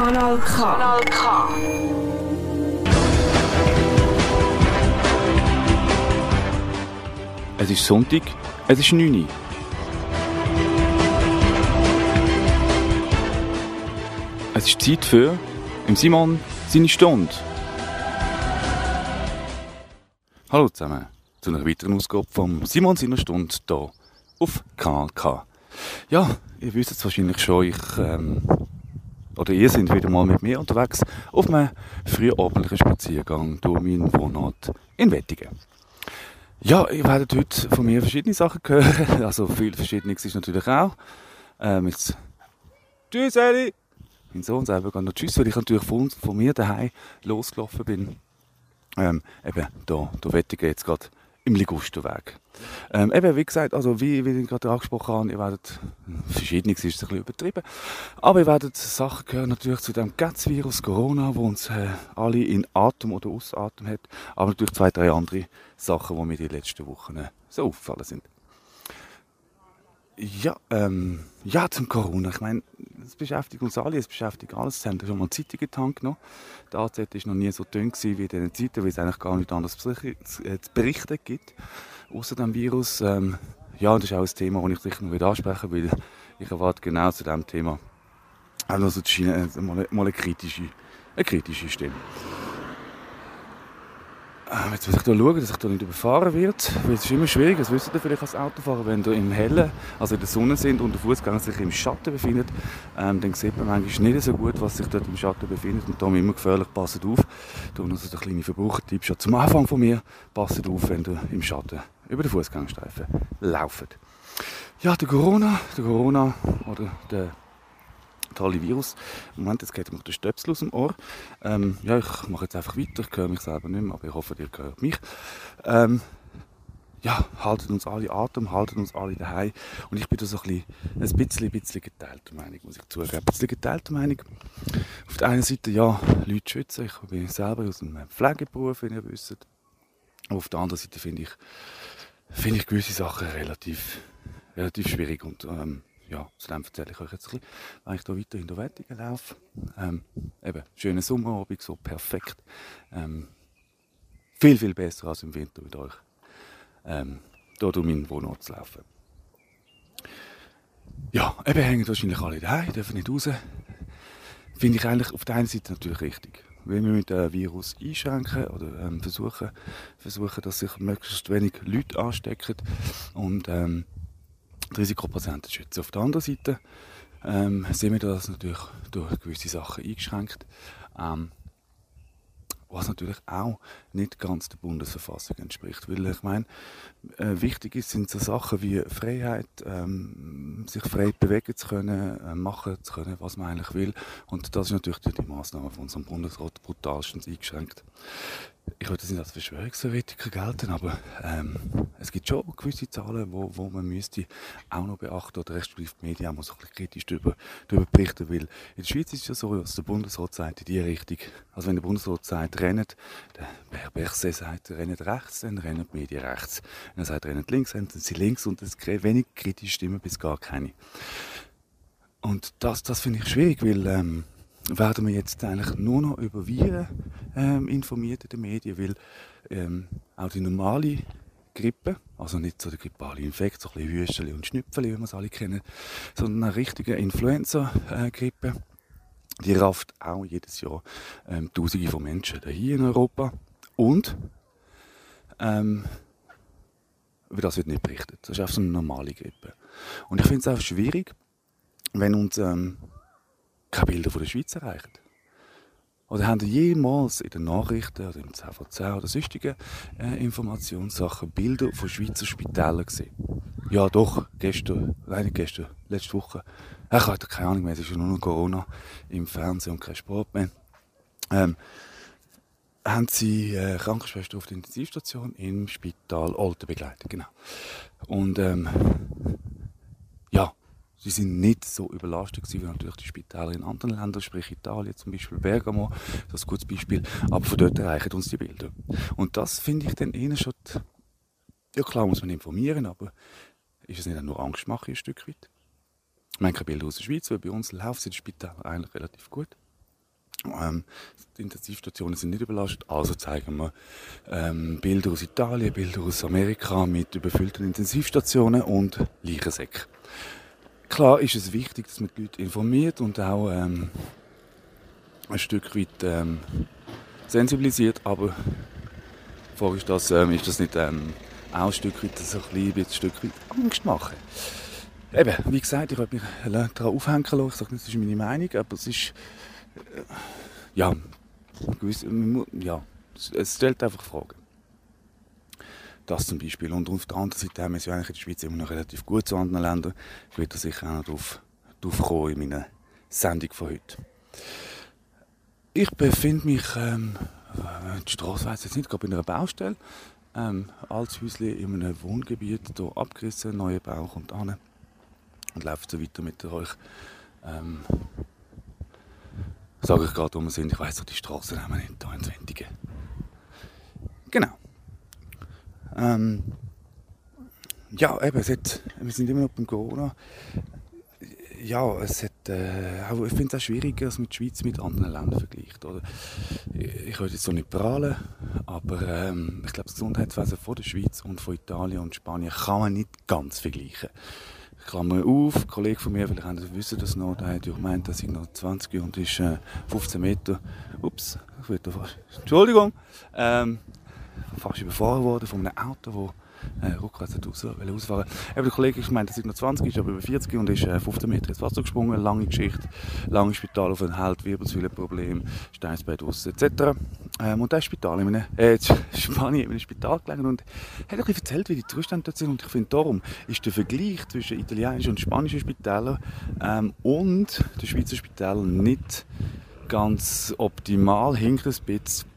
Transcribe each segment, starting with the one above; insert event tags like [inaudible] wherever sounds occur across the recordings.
Kanal K. Kanal K. Es ist Sonntag, es ist 9 Uhr. Es ist Zeit für im Simon seine Stunde. Hallo zusammen zu einer weiteren Ausgabe vom Simon seiner Stunde hier auf Kanal K. Ja, ihr wisst es wahrscheinlich schon, ich ähm, oder ihr seid wieder mal mit mir unterwegs auf einem frühabendlichen Spaziergang durch meinen Wohnort in Wettigen. Ja, ihr werdet heute von mir verschiedene Sachen hören. [laughs] Also viel Verschiedenes ist natürlich auch. Ähm, jetzt Tschüss, Eli! Mein Sohn selber geht noch Tschüss, weil ich natürlich von, von mir daheim losgelaufen bin. Ähm, eben, da, da Wettigen jetzt gerade im Ligusterweg. Ähm, eben, wie gesagt, also wie, wie ich gerade angesprochen habe, ihr werdet, verschiedenes ist ein bisschen übertrieben, aber ihr werdet Sachen hören natürlich zu dem Getz-Virus Corona, wo uns äh, alle in Atem oder Ausatem hat, aber natürlich zwei, drei andere Sachen, die mir die letzten Wochen äh, so aufgefallen sind. Ja, ähm, ja, zum Corona. Ich meine, es beschäftigt uns alle, es beschäftigt alles. Es haben schon mal Zeitungen in die AZ war noch nie so dünn wie in diesen Zeiten, weil es eigentlich gar nicht anders zu berichten gibt, außer dem Virus. Ähm, ja, das ist auch ein Thema, das ich sicher noch ansprechen will, ich erwarte genau zu diesem Thema auch noch so die, äh, mal, mal eine, kritische, eine kritische Stimme. Ähm, jetzt muss ich da schauen, dass ich da nicht überfahren wird, weil es ist immer schwierig, das wisst ihr vielleicht als Autofahrer, wenn ihr im Hellen, also in der Sonne sind und der Fußgänger sich im Schatten befindet, ähm, dann sieht man manchmal nicht so gut, was sich dort im Schatten befindet und darum immer gefährlich, passt auf. Da also der kleine Verbrauchertipp schon zum Anfang von mir, passt auf, wenn ihr im Schatten über den Fußgängerstreifen lauft. Ja, der Corona, der Corona oder der tolle Virus. Moment, jetzt geht mir der Stöpsel aus dem Ohr. Ähm, ja, ich mache jetzt einfach weiter. Ich höre mich selber nicht mehr, aber ich hoffe, ihr hört mich. Ähm, ja, halten uns alle Atem, halten uns alle daheim. Und ich bin da so ein bisschen, ein bisschen, bisschen geteilter Meinung, muss ich zugeben. Ein bisschen geteilter Meinung. Auf der einen Seite, ja, Leute schützen. Ich bin selber aus einem Pflegeberuf, wie ihr wisst. auf der anderen Seite finde ich, finde ich gewisse Sachen relativ, relativ schwierig. Und ähm, ja, zu dem erzähle ich euch jetzt ein bisschen, wenn ich hier weiter in der Wettigen laufe. Ähm, eben, schöner Sommerabend, so perfekt. Ähm, viel, viel besser als im Winter mit euch. Ähm, hier durch meinen Wohnort zu laufen. Ja, eben hängen wahrscheinlich alle daheim, dürfen nicht raus. Finde ich eigentlich auf der einen Seite natürlich richtig. Wenn wir mit dem Virus einschränken oder ähm, versuchen, versuchen, dass sich möglichst wenig Leute anstecken und ähm, die Risikopatienten schützen. Auf der anderen Seite ähm, sehen wir das natürlich durch gewisse Sachen eingeschränkt. Ähm, was natürlich auch nicht ganz der Bundesverfassung entspricht. Weil ich meine, äh, wichtig ist, sind so Sachen wie Freiheit, ähm, sich frei bewegen zu können, äh, machen zu können, was man eigentlich will. Und das ist natürlich durch die Maßnahmen von unserem Bundesrat brutalstens eingeschränkt ich würde das nicht als Verschwörungstheoretiker gelten, aber ähm, es gibt schon gewisse Zahlen, wo, wo man müsste auch noch beachten oder respektive die Medien auch mal so ein bisschen kritisch darüber, darüber berichten, weil in der Schweiz ist es ja so, dass der Bundesrat sagt in die Richtung, also wenn der Bundesrat sagt, rennt, der Herr Berset sagt, rennt rechts, dann rennen die Medien rechts. Wenn er sagt, rennt links, dann sind sie links und es wenig kritische Stimmen bis gar keine. Und das, das finde ich schwierig, weil ähm, werden wir jetzt eigentlich nur noch über Viren ähm, informiert in den Medien, weil ähm, auch die normale Grippe, also nicht so der grippale Infekt, so ein bisschen Hüstchen und Schnüpfeli, wie wir es alle kennen, sondern eine richtige Influenza-Grippe, die rafft auch jedes Jahr ähm, Tausende von Menschen hier in Europa und ähm, über das wird nicht berichtet. Das ist einfach so eine normale Grippe. Und ich finde es auch schwierig, wenn uns ähm, keine Bilder von der Schweiz erreichen. Oder haben Sie jemals in den Nachrichten oder im CVC oder sonstigen äh, Informationssachen Bilder von Schweizer Spitälern gesehen? Ja, doch, gestern, nein, gestern, letzte Woche. Ich hatte keine Ahnung mehr, es ist ja nur noch Corona im Fernsehen und kein Sport mehr. Ähm, haben sie äh, Krankenschwester auf der Intensivstation im Spital Olten begleitet, genau. Und ähm, ja, Sie sind nicht so überlastet gewesen, wie natürlich die Spitäler in anderen Ländern, sprich Italien zum Beispiel, Bergamo, das ist ein gutes Beispiel, aber von dort erreichen uns die Bilder. Und das finde ich dann eher schon, ja klar muss man informieren, aber ist es nicht nur Angstmache ein Stück weit? Meine, keine Bilder aus der Schweiz, weil bei uns läuft es in den eigentlich relativ gut. Ähm, die Intensivstationen sind nicht überlastet, also zeigen wir ähm, Bilder aus Italien, Bilder aus Amerika mit überfüllten Intensivstationen und Leichensäcken. Klar ist es wichtig, dass man die Leute informiert und auch ähm, ein Stück weit ähm, sensibilisiert, aber die ist das, ähm, ist das nicht ähm, auch ein Stück weit, so ein, ein Stück weit Angst machen? Eben, wie gesagt, ich habe mich daran aufhängen lassen. Ich sage, das ist meine Meinung, aber es ist, äh, ja, gewiss, ja, es stellt einfach Fragen. Das zum Beispiel. Und auf der anderen Seite haben wir es ja eigentlich in der Schweiz immer noch relativ gut zu anderen Ländern. Ich werde sicher auch noch darauf, darauf kommen in meiner Sendung von heute. Ich befinde mich, ähm, die Straße weiss jetzt nicht, gerade in einer Baustelle. Ähm, altes Häuschen in einem Wohngebiet, hier abgerissen, neuer Bau kommt an und läuft so weiter mit euch. Ähm, sage ich gerade, wo wir sind. Ich weiss doch die Straßen haben wir nicht hier in Sendingen. Genau. Ähm, ja, eben, es hat, wir sind immer noch beim Corona. Ja, es hat, äh, ich finde es auch schwieriger, dass man die Schweiz mit anderen Ländern vergleicht. Oder? Ich würde jetzt so nicht prahlen, aber ähm, ich glaube, das Gesundheitswesen von der Schweiz und von Italien und Spanien kann man nicht ganz vergleichen. Klammer auf, ein Kollege von mir, vielleicht haben Sie das noch, der hat ja gemeint, dass ich noch 20 und ist äh, 15 Meter, ups, ich da fast, Entschuldigung, ähm, fast überfahren worden von einem Auto, das äh, rückwärts aus, ausfahren Eben, Der Kollege ich meinte, dass er noch 20 ist, aber über 40 und ist äh, 15 Meter ins Wasser gesprungen. Lange Geschichte, lange Spital auf Halt, Wirbelsäulenproblem, Steinsbein draussen etc. Ähm, und ist Spital in einem, äh, Spanien in einem Spital gelegen und hat ein bisschen erzählt, wie die Zustände dort sind. Und ich finde, darum ist der Vergleich zwischen italienischen und spanischen Spitälern ähm, und den Schweizer Spitälern nicht ganz optimal, hinkt ein bisschen.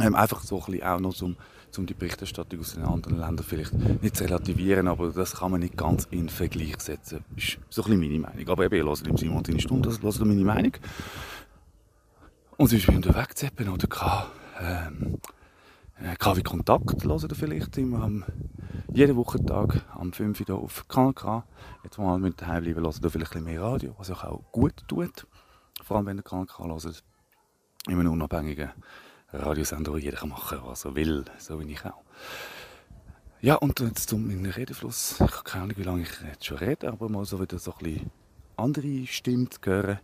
Ähm, einfach so ein bisschen auch noch zum um die Berichterstattung aus den anderen Ländern vielleicht nicht zu relativieren, aber das kann man nicht ganz in Vergleich setzen. Das ist so ein bisschen meine Meinung. Aber eben, ihr hört im Simon seine Stunde, das hört meine Meinung. Und sonst bin ich wegzappen oder kann, ähm, KW Kontakt hören vielleicht immer am, jeden Wochentag am 5 Uhr auf Kanal K. Jetzt mal mit daheim bleiben, hören ihr vielleicht ein bisschen mehr Radio, was auch gut tut. Vor allem, wenn ihr Kanal K hört. Einem unabhängigen Radiosender, wo jeder machen kann, was er will, so wie ich auch. Ja, und jetzt zum meinen Redefluss. Ich habe keine Ahnung, wie lange ich jetzt schon rede, aber mal so wieder so ein bisschen andere Stimmen zu hören,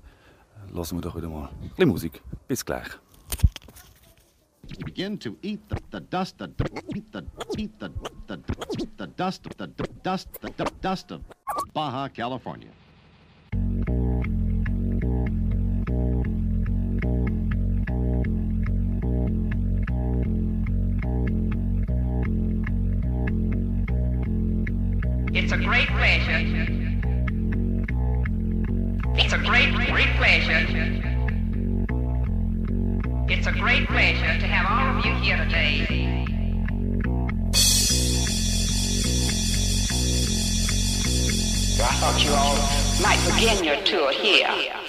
lassen wir doch wieder mal ein bisschen Musik. Bis gleich. begin to eat the, the dust, the, eat the, eat the, the, the dust, the dust, the dust of Baja California. A great pleasure. It's a great, great pleasure. It's a great pleasure to have all of you here today. I thought you all might begin your tour here.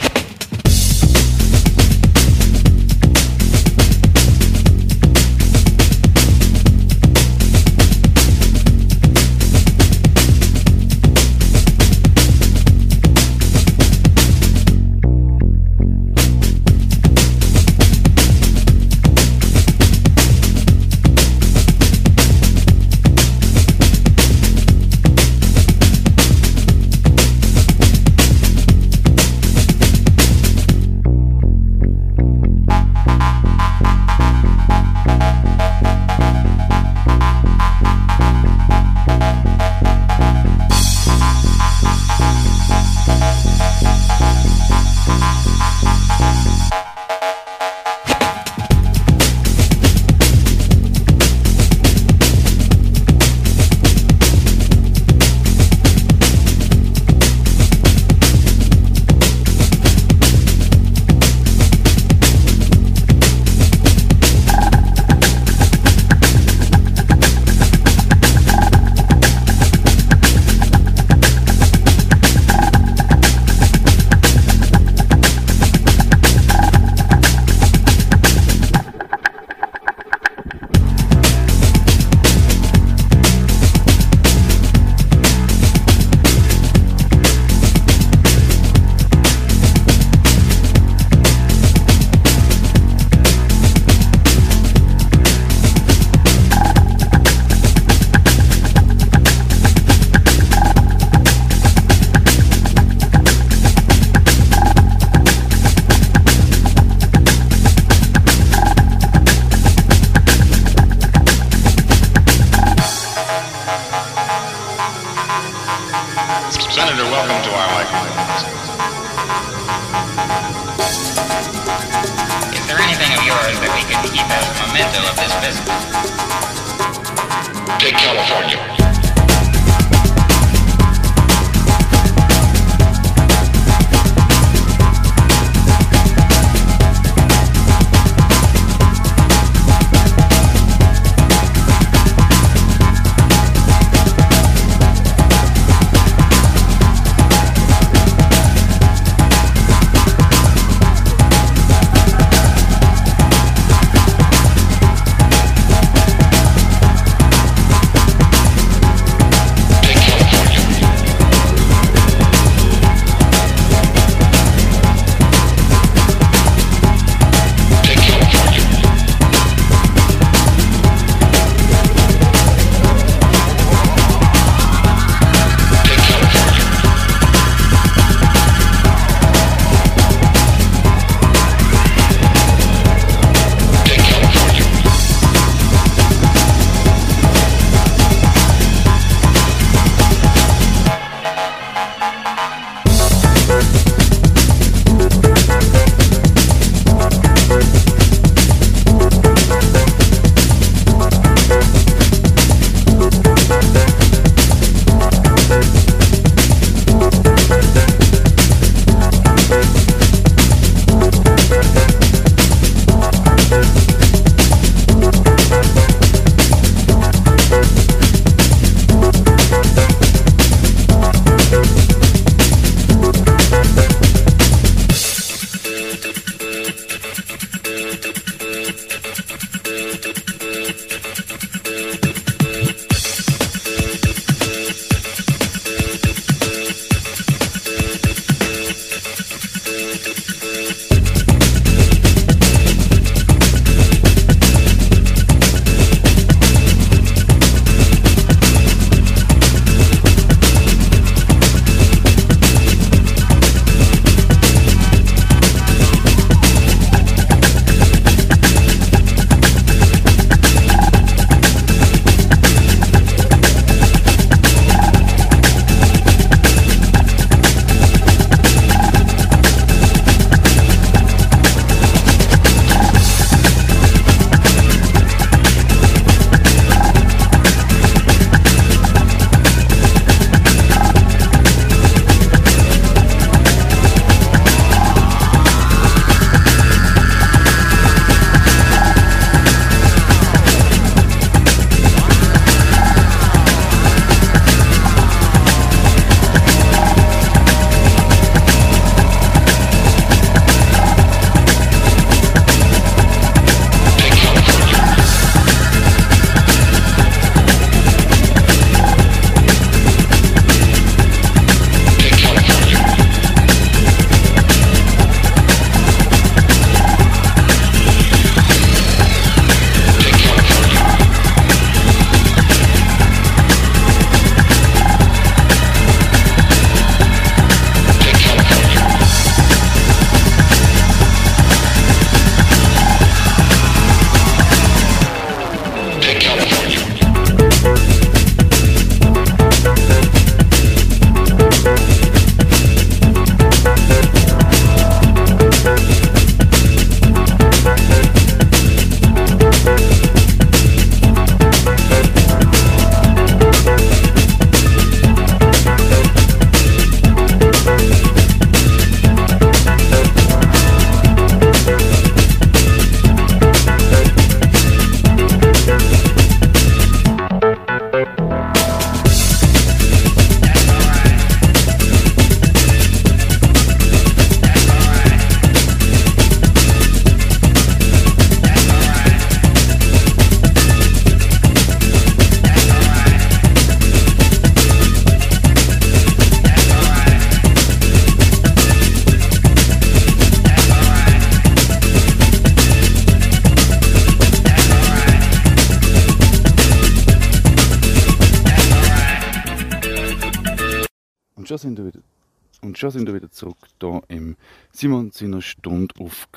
Im Simon seiner Stunde auf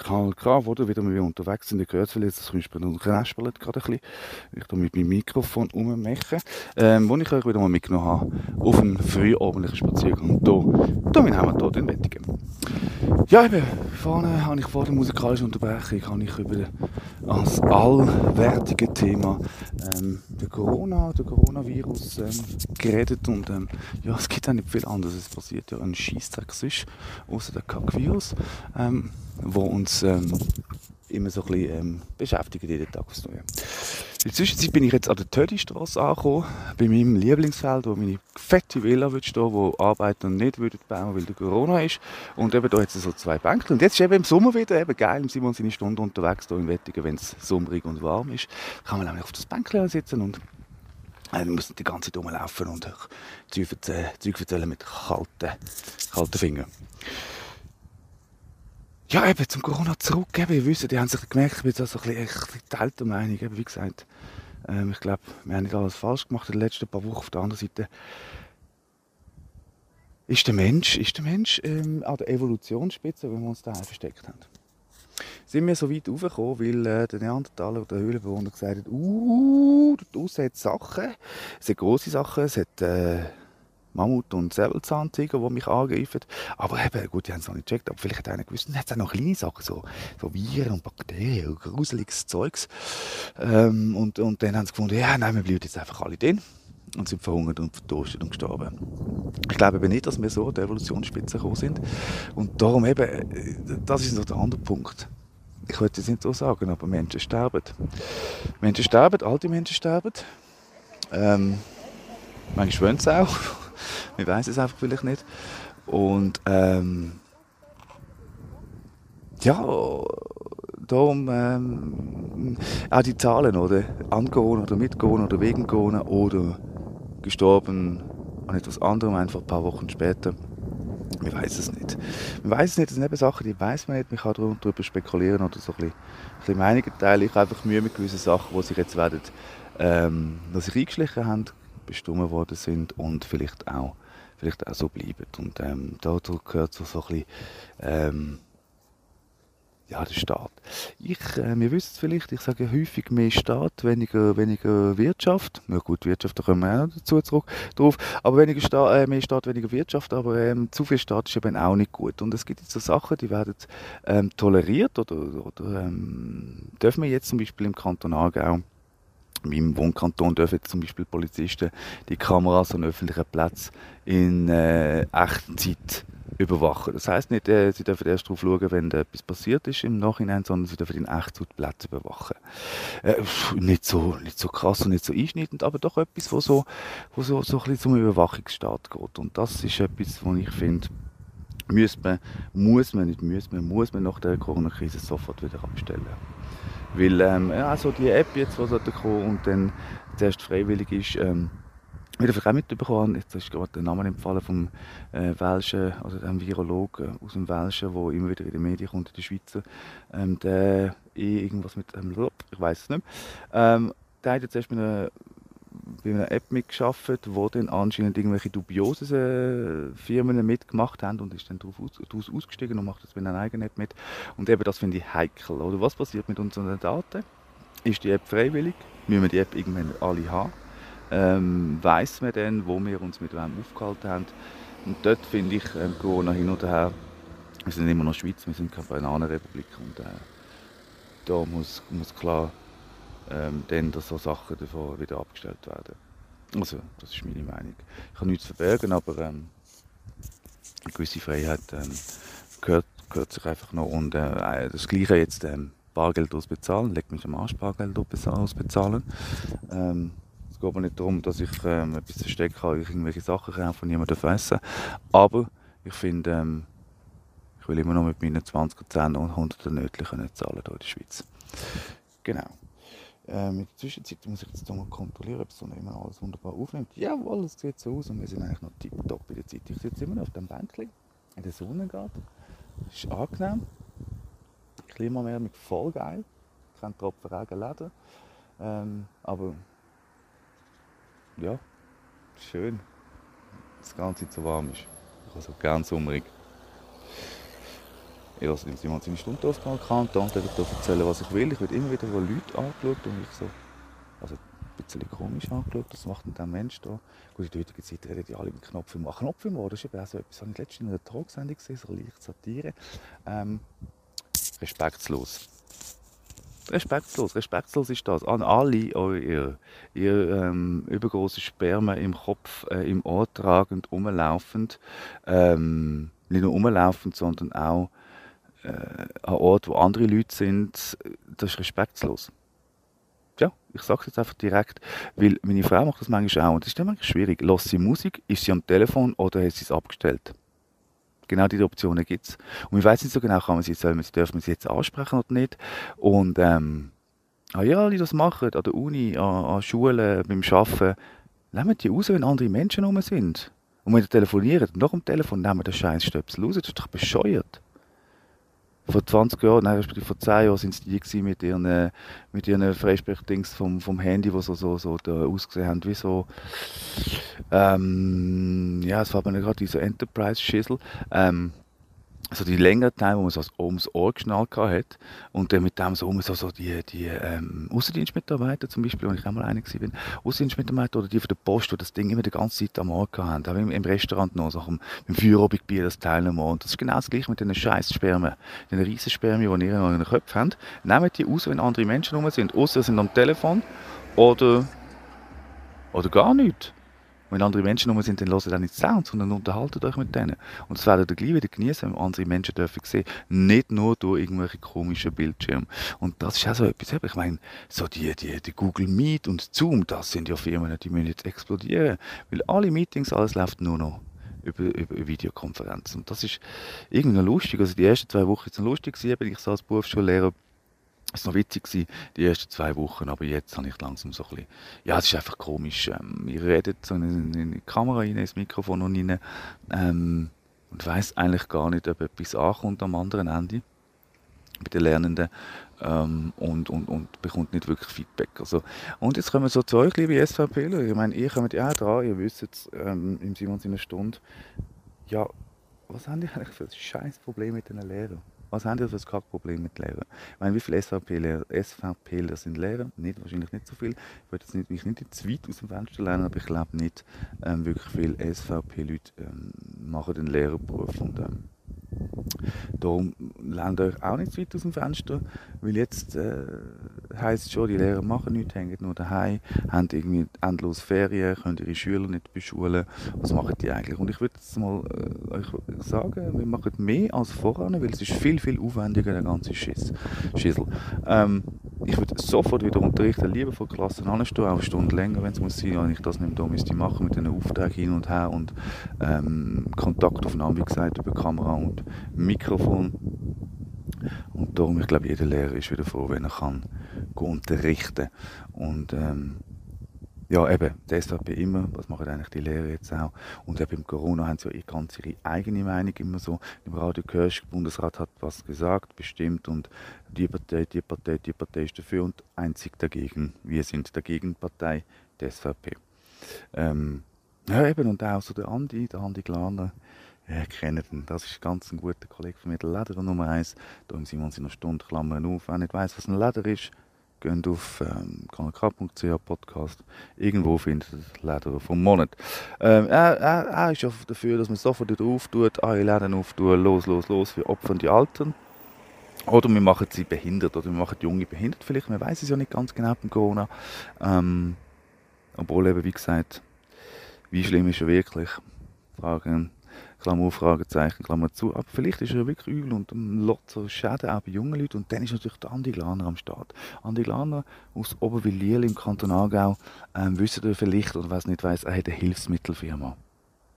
wo wir wieder mal unterwegs sind. Ihr hört es Beispiel noch knaspert gerade ein bisschen, ich hier mit meinem Mikrofon rummache, ähm, wo ich euch wieder mal mitgenommen habe auf einen frühabendlichen Spaziergang hier, hier in Heimatort in Wettigen. Ja, eben, vorne habe ich vor der musikalischen Unterbrechung habe ich über das allwertige Thema ähm, der Corona, der Coronavirus ähm, geredet und ähm, ja, es gibt auch nicht viel anderes. Es passiert ja ein Scheißdreck sonst, außer der Kackvirus, ähm, wo uns ähm, immer so ein bisschen ähm, beschäftigt jeden Tag aufs Neue. In der Zwischenzeit bin ich jetzt an der Tödistrasse angekommen, bei meinem Lieblingsfeld, wo meine fette Villa wird stehen, wo Arbeiter nicht würden bauen, weil der Corona ist. Und eben da hat es so zwei Bänke. Und jetzt ist eben im Sommer wieder eben geil, im Simon seine Stunde unterwegs hier in Wettigen, wenn es sommerig und warm ist, kann man nämlich auf das Bänkchen sitzen und äh, muss nicht die ganze Zeit rumlaufen und Zeug erzählen mit kalten, kalten Fingern. Ja, eben zum Corona zurück. Eben, ihr wisst, die haben sich gemerkt, ich bin so ein bisschen, ein bisschen geteilter Meinung. Wie gesagt, ähm, ich glaube, wir haben nicht alles falsch gemacht in den letzten paar Wochen. Auf der anderen Seite ist der Mensch, ist der Mensch ähm, an der Evolutionsspitze, wenn wir uns da versteckt haben. Sind wir so weit raufgekommen, weil äh, der Neandertaler oder der Höhlenbewohner gesagt hat, uh, draussen hat es Sachen, es sind grosse Sachen, es hat... Äh, Mammut- und Säbelzahntiger, die mich angreifen. Aber eben, gut, die haben es noch nicht gecheckt, aber vielleicht hat einer gewusst, dann hat es auch noch kleine Sachen, so, so Viren und Bakterien und gruseliges Zeugs. Ähm, und, und dann haben sie gefunden, ja, nein, wir bleiben jetzt einfach alle drin. Und sind verhungert und verdurstet und gestorben. Ich glaube eben nicht, dass wir so an der Evolutionsspitze gekommen sind. Und darum eben, das ist noch der andere Punkt. Ich wollte es nicht so sagen, aber Menschen sterben. Menschen sterben, alte Menschen sterben. Ähm, manchmal wollen sie auch. Wir weiß es einfach vielleicht nicht. Und ähm, ja, darum ähm, auch die Zahlen, oder? An Corona oder mit Corona oder wegen oder gestorben an etwas anderem, einfach ein paar Wochen später. Wir weiß es nicht. Wir weiß es nicht, das sind eben Sachen, die weiß man nicht. Man kann darüber spekulieren oder so ein bisschen, ein bisschen Meinungen. Ich habe einfach Mühe mit gewissen Sachen, die sich jetzt werden, ähm, dass sich eingeschlichen haben, bestimmt worden sind und vielleicht auch vielleicht auch so bleiben. Und ähm, dazu gehört so, so ein bisschen, ähm, ja, der Staat. Ich, äh, wir wissen es vielleicht, ich sage häufig mehr Staat, weniger, weniger Wirtschaft. Ja gut, Wirtschaft, da kommen wir auch dazu zurück, drauf. Aber weniger Staat, äh, mehr Staat, weniger Wirtschaft, aber ähm, zu viel Staat ist eben auch nicht gut. Und es gibt jetzt so Sachen, die werden ähm, toleriert oder, oder ähm, dürfen wir jetzt zum Beispiel im Kanton Aargau in meinem Wohnkanton dürfen zum Beispiel Polizisten die Kameras an öffentlichen Plätzen in äh, Echtzeit überwachen. Das heißt nicht, äh, sie dürfen erst darauf schauen, wenn etwas passiert ist im Nachhinein, sondern sie dürfen in Echtzeit Plätze überwachen. Äh, nicht, so, nicht so krass und nicht so einschneidend, aber doch etwas, wo so, wo so, so ein bisschen zum Überwachungsstaat geht. Und das ist etwas, wo ich finde, muss man, muss man, nicht muss man, muss man nach der Corona-Krise sofort wieder abstellen. Weil ähm, also die App jetzt, die sollte kommen und dann zuerst freiwillig ist, ähm, wieder vielleicht auch mitbekommen, jetzt ist gerade der Name empfohlen vom äh, Welschen, also dem Virologen aus dem Welschen, der immer wieder in den Medien kommt, in der Schweizer, ähm, der irgendwas mit, ähm, ich weiß es nicht ähm, der hat jetzt erst mit einer bei einer App mitgearbeitet, wo dann anscheinend irgendwelche dubiosen äh, Firmen mitgemacht haben und ist dann daraus aus, ausgestiegen und macht das mit einer eigenen App mit. Und eben das finde ich heikel. Oder was passiert mit unseren Daten? Ist die App freiwillig? Müssen wir die App irgendwann alle haben? Ähm, Weiß man dann, wo wir uns mit wem aufgehalten haben? Und dort finde ich ähm, Corona hin und her, wir sind immer noch Schweiz, wir sind keine Bananenrepublik und äh, da muss, muss klar ähm, dann, dass so Sachen davon wieder abgestellt werden. Also, das ist meine Meinung. Ich kann nichts verbergen, aber ähm, eine gewisse Freiheit ähm, gehört, gehört sich einfach noch. Und äh, das Gleiche jetzt ähm, Bargeld ausbezahlen, legt mich am Arsch Bargeld ausbezahlen. Ähm, es geht mir nicht darum, dass ich ähm, etwas verstecken kann, ich irgendwelche Sachen kaufe und niemand essen Aber ich finde, ähm, ich will immer noch mit meinen 20 Cent und 100 Nötchen zahlen hier in der Schweiz. Genau. Ähm, in der Zwischenzeit muss ich jetzt mal kontrollieren, ob es so immer alles wunderbar aufnimmt. Jawohl, es sieht so aus und wir sind eigentlich noch tiptop in der Zeit. Ich sitze immer noch auf dem Bänkchen in der Sonne gerade. Es ist angenehm. Klimameldung voll geil. Kein Tropfen Regen, Leder. Ähm, aber ja, schön, das Ganze so warm ist. Ich habe so gern sommerig. Ich lasse Simon seine Stunde aufgehen, kann und dann erzählen, was ich will. Ich werde immer wieder von Leuten angeschaut und ich so, also ein bisschen komisch angeschaut, was macht denn der Mensch da? Gut, in der heutigen Zeit reden die alle mit Knopf im Ohr. Knopf im Ohr, das ist eben auch so etwas, das habe ich letztens in einer Talksendung gesehen, so leicht Satire. Ähm, respektlos. Respektlos, respektlos ist das. An alle, ihr, ihr ähm, übergroße Sperma im Kopf, äh, im Ohr tragend, rumlaufend. Ähm, nicht nur rumlaufend, sondern auch äh, an Orten, wo andere Leute sind. Das ist respektlos. Ja, ich sage es jetzt einfach direkt, weil meine Frau macht das manchmal auch und das ist dann manchmal schwierig. Lässt sie Musik, ist sie am Telefon oder hat sie es abgestellt? Genau diese Optionen gibt es. Und ich weiß nicht so genau, kann man sie, soll man sie, dürfen wir sie jetzt ansprechen oder nicht. Und ähm, ah ja, die das machen, an der Uni, an, an Schulen, beim Arbeiten, nehmen die raus, wenn andere Menschen rum sind. Und wenn ihr telefoniert, nach dem Telefon nehmen wir den scheiß Stöpsel raus, das ist doch bescheuert vor 20 Jahren, nein, respektive vor 10 Jahren sind es die gewesen mit ihren, äh, mit ihren Freisprech-Dings vom, vom Handy, die so, so, so da ausgesehen haben, wie so, ähm, ja, es war aber gerade dieser Enterprise-Schissel, ähm, also die längeren Teile, wo man so ums Ohr geschnallt hat und dann mit dem so, so, so die, die ähm, Außendienstmitarbeiter zum Beispiel, wo ich auch mal einer war, Außendienstmitarbeiter oder die von der Post, die das Ding immer die ganze Zeit am Ohr haben, auch im, im Restaurant noch, so im, im Feierabendbier das Teil am. Und das ist genau das gleiche mit diesen scheiß Spermien, den riesen Spermien, die ihr in euren Köpfen habt. Nehmt die aus, wenn andere Menschen rum sind, außer sind am Telefon oder, oder gar nicht. Wenn andere Menschen rum sind, dann hört ihr nicht Sound, sondern unterhaltet euch mit denen. Und das werdet ihr gleich wieder genießen, wenn andere Menschen dürfen sehen. Nicht nur durch irgendwelche komischen Bildschirme. Und das ist auch so etwas. Ich meine, so die, die, die Google Meet und Zoom, das sind ja Firmen, die müssen jetzt explodieren. Weil alle Meetings, alles läuft nur noch über, über Videokonferenzen. Und das ist irgendwie lustig. Also die ersten zwei Wochen waren lustig, bin ich so als Berufsschullehrer es war noch witzig gewesen, die ersten zwei Wochen, aber jetzt habe ich langsam so ein bisschen, ja, es ist einfach komisch. Ähm, ich rede so in, in die Kamera rein, ins Mikrofon rein ähm, und weiß eigentlich gar nicht, ob etwas ankommt am anderen Ende bei den Lernenden ähm, und, und, und bekommt nicht wirklich Feedback. Also, und jetzt kommen so zu euch, liebe SVPler. Ich meine, ihr kommt ja auch dran, ihr wisst jetzt ähm, im Simons in einer Stunde, ja, was haben die eigentlich für ein scheiß Problem mit den Lehrern? Was haben die für ein Kackproblem mit Lehrern? Ich meine, wie viele SVP-Lehrer SVP sind Lehrer? Nicht, wahrscheinlich nicht so viel. Ich würde jetzt nicht, mich nicht zu weit aus dem Fenster lernen, aber ich glaube nicht, ähm, wirklich viele SVP-Leute ähm, machen den Lehrerberuf. Und, ähm, Darum lernt euch auch nicht zu weit aus dem Fenster, weil jetzt äh, heisst es schon, die Lehrer machen nichts, hängen nur daheim, haben irgendwie endlos Ferien, können ihre Schüler nicht beschulen. Was machen die eigentlich? Und ich würde jetzt mal äh, euch sagen, wir machen mehr als voran, weil es ist viel, viel aufwendiger, der ganze Schiss, Schissel. Ähm, ich würde sofort wieder unterrichten, lieber vor Klassen anstehen, auch eine Stunde länger, wenn es muss sein, wenn ich das nicht da müsste machen mit den Aufträgen hin und her und ähm, Kontaktaufnahme, wie gesagt, über Kamera und Mikrofon. Und darum, ich glaube, jeder Lehrer ist wieder froh, wenn er kann unterrichten Und ähm, ja, eben, die SVP immer, was machen eigentlich die Lehrer jetzt auch? Und eben im Corona haben sie ja ganz ihre eigene Meinung immer so. Im Radio hörst der Bundesrat hat was gesagt, bestimmt und die Partei, die Partei, die Partei ist dafür und einzig dagegen. Wir sind dagegen Partei, die SVP. Ähm, ja, eben, und auch so der Andi, der Andi Glaner, ja, kennt ihn. Das ist ganz ein guter Kollege von mir, der Lederer Nummer 1. Da im Simon seiner Stunde Klammern auf. Wer nicht weiss, was ein Leder ist, geht auf ähm, kanalk.ch Podcast. Irgendwo findet ihr das Leder vom Monat. Ähm, er, er, er, ist ja dafür, dass man sofort wieder auftut, alle Läden auftun, los, los, los, für Opfer und die Alten. Oder wir machen sie behindert, oder wir machen die Junge behindert vielleicht, man weiß es ja nicht ganz genau beim Corona. Ähm, obwohl eben, wie gesagt, wie schlimm ist er wirklich? Fragen Klammer Fragezeichen, Klammer zu. Aber vielleicht ist er wirklich übel und lässt so Schäden auch bei jungen Leuten. Und dann ist natürlich der Andi Glaner am Start. Andi Glaner aus Oberwil im Kanton Aargau, ähm, wisst ihr vielleicht, oder wer es nicht weiß, er hat eine Hilfsmittelfirma.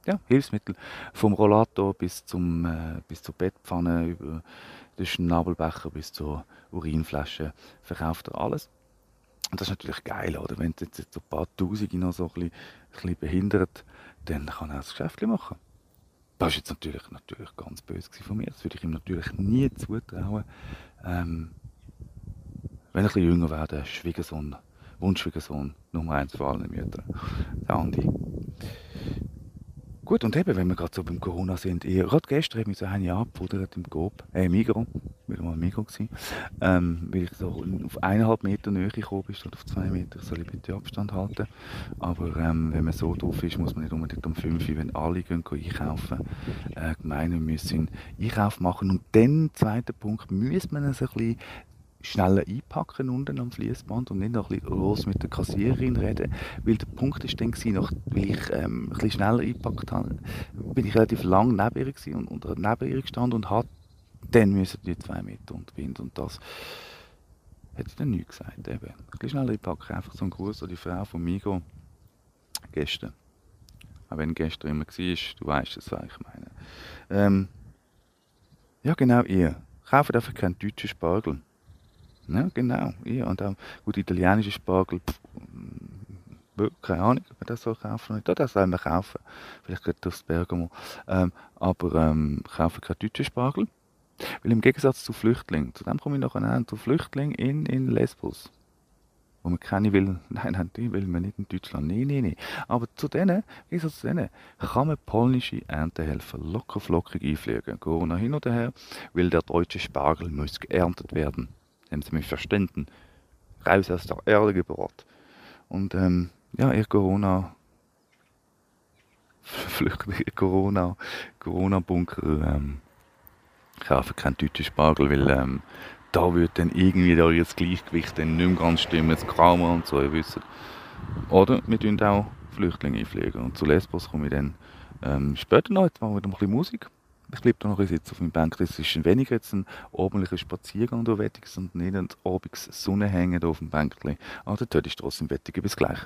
Ja, Hilfsmittel. Vom Rollator bis, zum, äh, bis zur Bettpfanne, über den Schnabelbecher bis zur Urinflasche verkauft er alles. Und das ist natürlich geil, oder? Wenn jetzt, jetzt so ein paar Tausende noch so ein bisschen, ein bisschen behindert, dann kann er das Geschäft machen. Das war jetzt natürlich, natürlich ganz böse von mir. Das würde ich ihm natürlich nie zutrauen. Ähm, wenn ich ein jünger werde, Schwiegersohn, Wunschschwiegersohn, Nummer eins für alle Mütter, der Andi. Gut, und eben, wenn wir gerade so beim Corona sind, ich, gerade gestern habe ich so eine abgepudert im Coop, äh, Migros, wieder mal Migros gewesen, ähm, weil ich so auf eineinhalb Meter Nähe gekommen bin, statt auf zwei Meter, soll ich bitte Abstand halten. Aber ähm, wenn man so drauf ist, muss man nicht unbedingt um fünf wenn alle gehen, gehen einkaufen, äh, gemein, wir müssen Einkauf machen. Und dann, zweiter Punkt, müssen wir es ein bisschen schneller einpacken unten am Fließband und nicht noch ein bisschen los mit der Kassiererin reden, weil der Punkt ist dann gewesen, nach, weil ich ähm, ein bisschen schneller eingepackt habe, bin ich relativ lang neben ihr gewesen und, und neben ihr gestanden und hat dann müssen die zwei Meter unterbinden und das hätte ich dann nichts gesagt. Eben. Ein bisschen schneller einpacken, einfach so ein Gruß an die Frau von Migo gestern. Auch wenn gestern immer war, du weißt es, was ich meine. Ähm, ja genau, ihr. Kauft einfach keinen deutschen Spargel. Ja, genau. Ja, und auch gut, italienische Spargel, pff, keine Ahnung, ob man das so kaufen oder nicht. Das soll man kaufen. Vielleicht geht das Bergamo. Ähm, aber ähm, kaufen keinen deutschen Spargel. Weil im Gegensatz zu Flüchtlingen, zu dem komme ich nachher an, zu Flüchtlingen in, in Lesbos, wo man keine will, [laughs] nein, nein, die will man nicht in Deutschland, nein, nein, nein. Aber zu denen, im Gegensatz zu denen, kann man polnische Erntehelfer locker flockig einfliegen. Corona hin oder her, weil der deutsche Spargel muss geerntet werden haben sie mich verstanden. Raus aus der Erde gebracht. Und ähm, ja, ihr Corona, [laughs] Flüchtlinge, Corona, Corona-Bunker, ähm, kaufen keinen deutschen Spargel, weil ähm, da wird dann irgendwie da das Gleichgewicht dann nicht mehr ganz stimmen, das Karma und so, ihr wisst. Oder wir tun auch Flüchtlinge einfliegen. Und zu Lesbos komme ich dann ähm, später noch, jetzt machen wir wieder ein bisschen Musik ich bleibe da noch ein bisschen auf meinem Bank. Das ist weniger jetzt ein ordentlicher Spaziergang durch Wettig, sondern nicht ein abends Sonne hängen auf dem Bänkchen. Aber der Tod ist trotzdem Wettig. Bis gleich.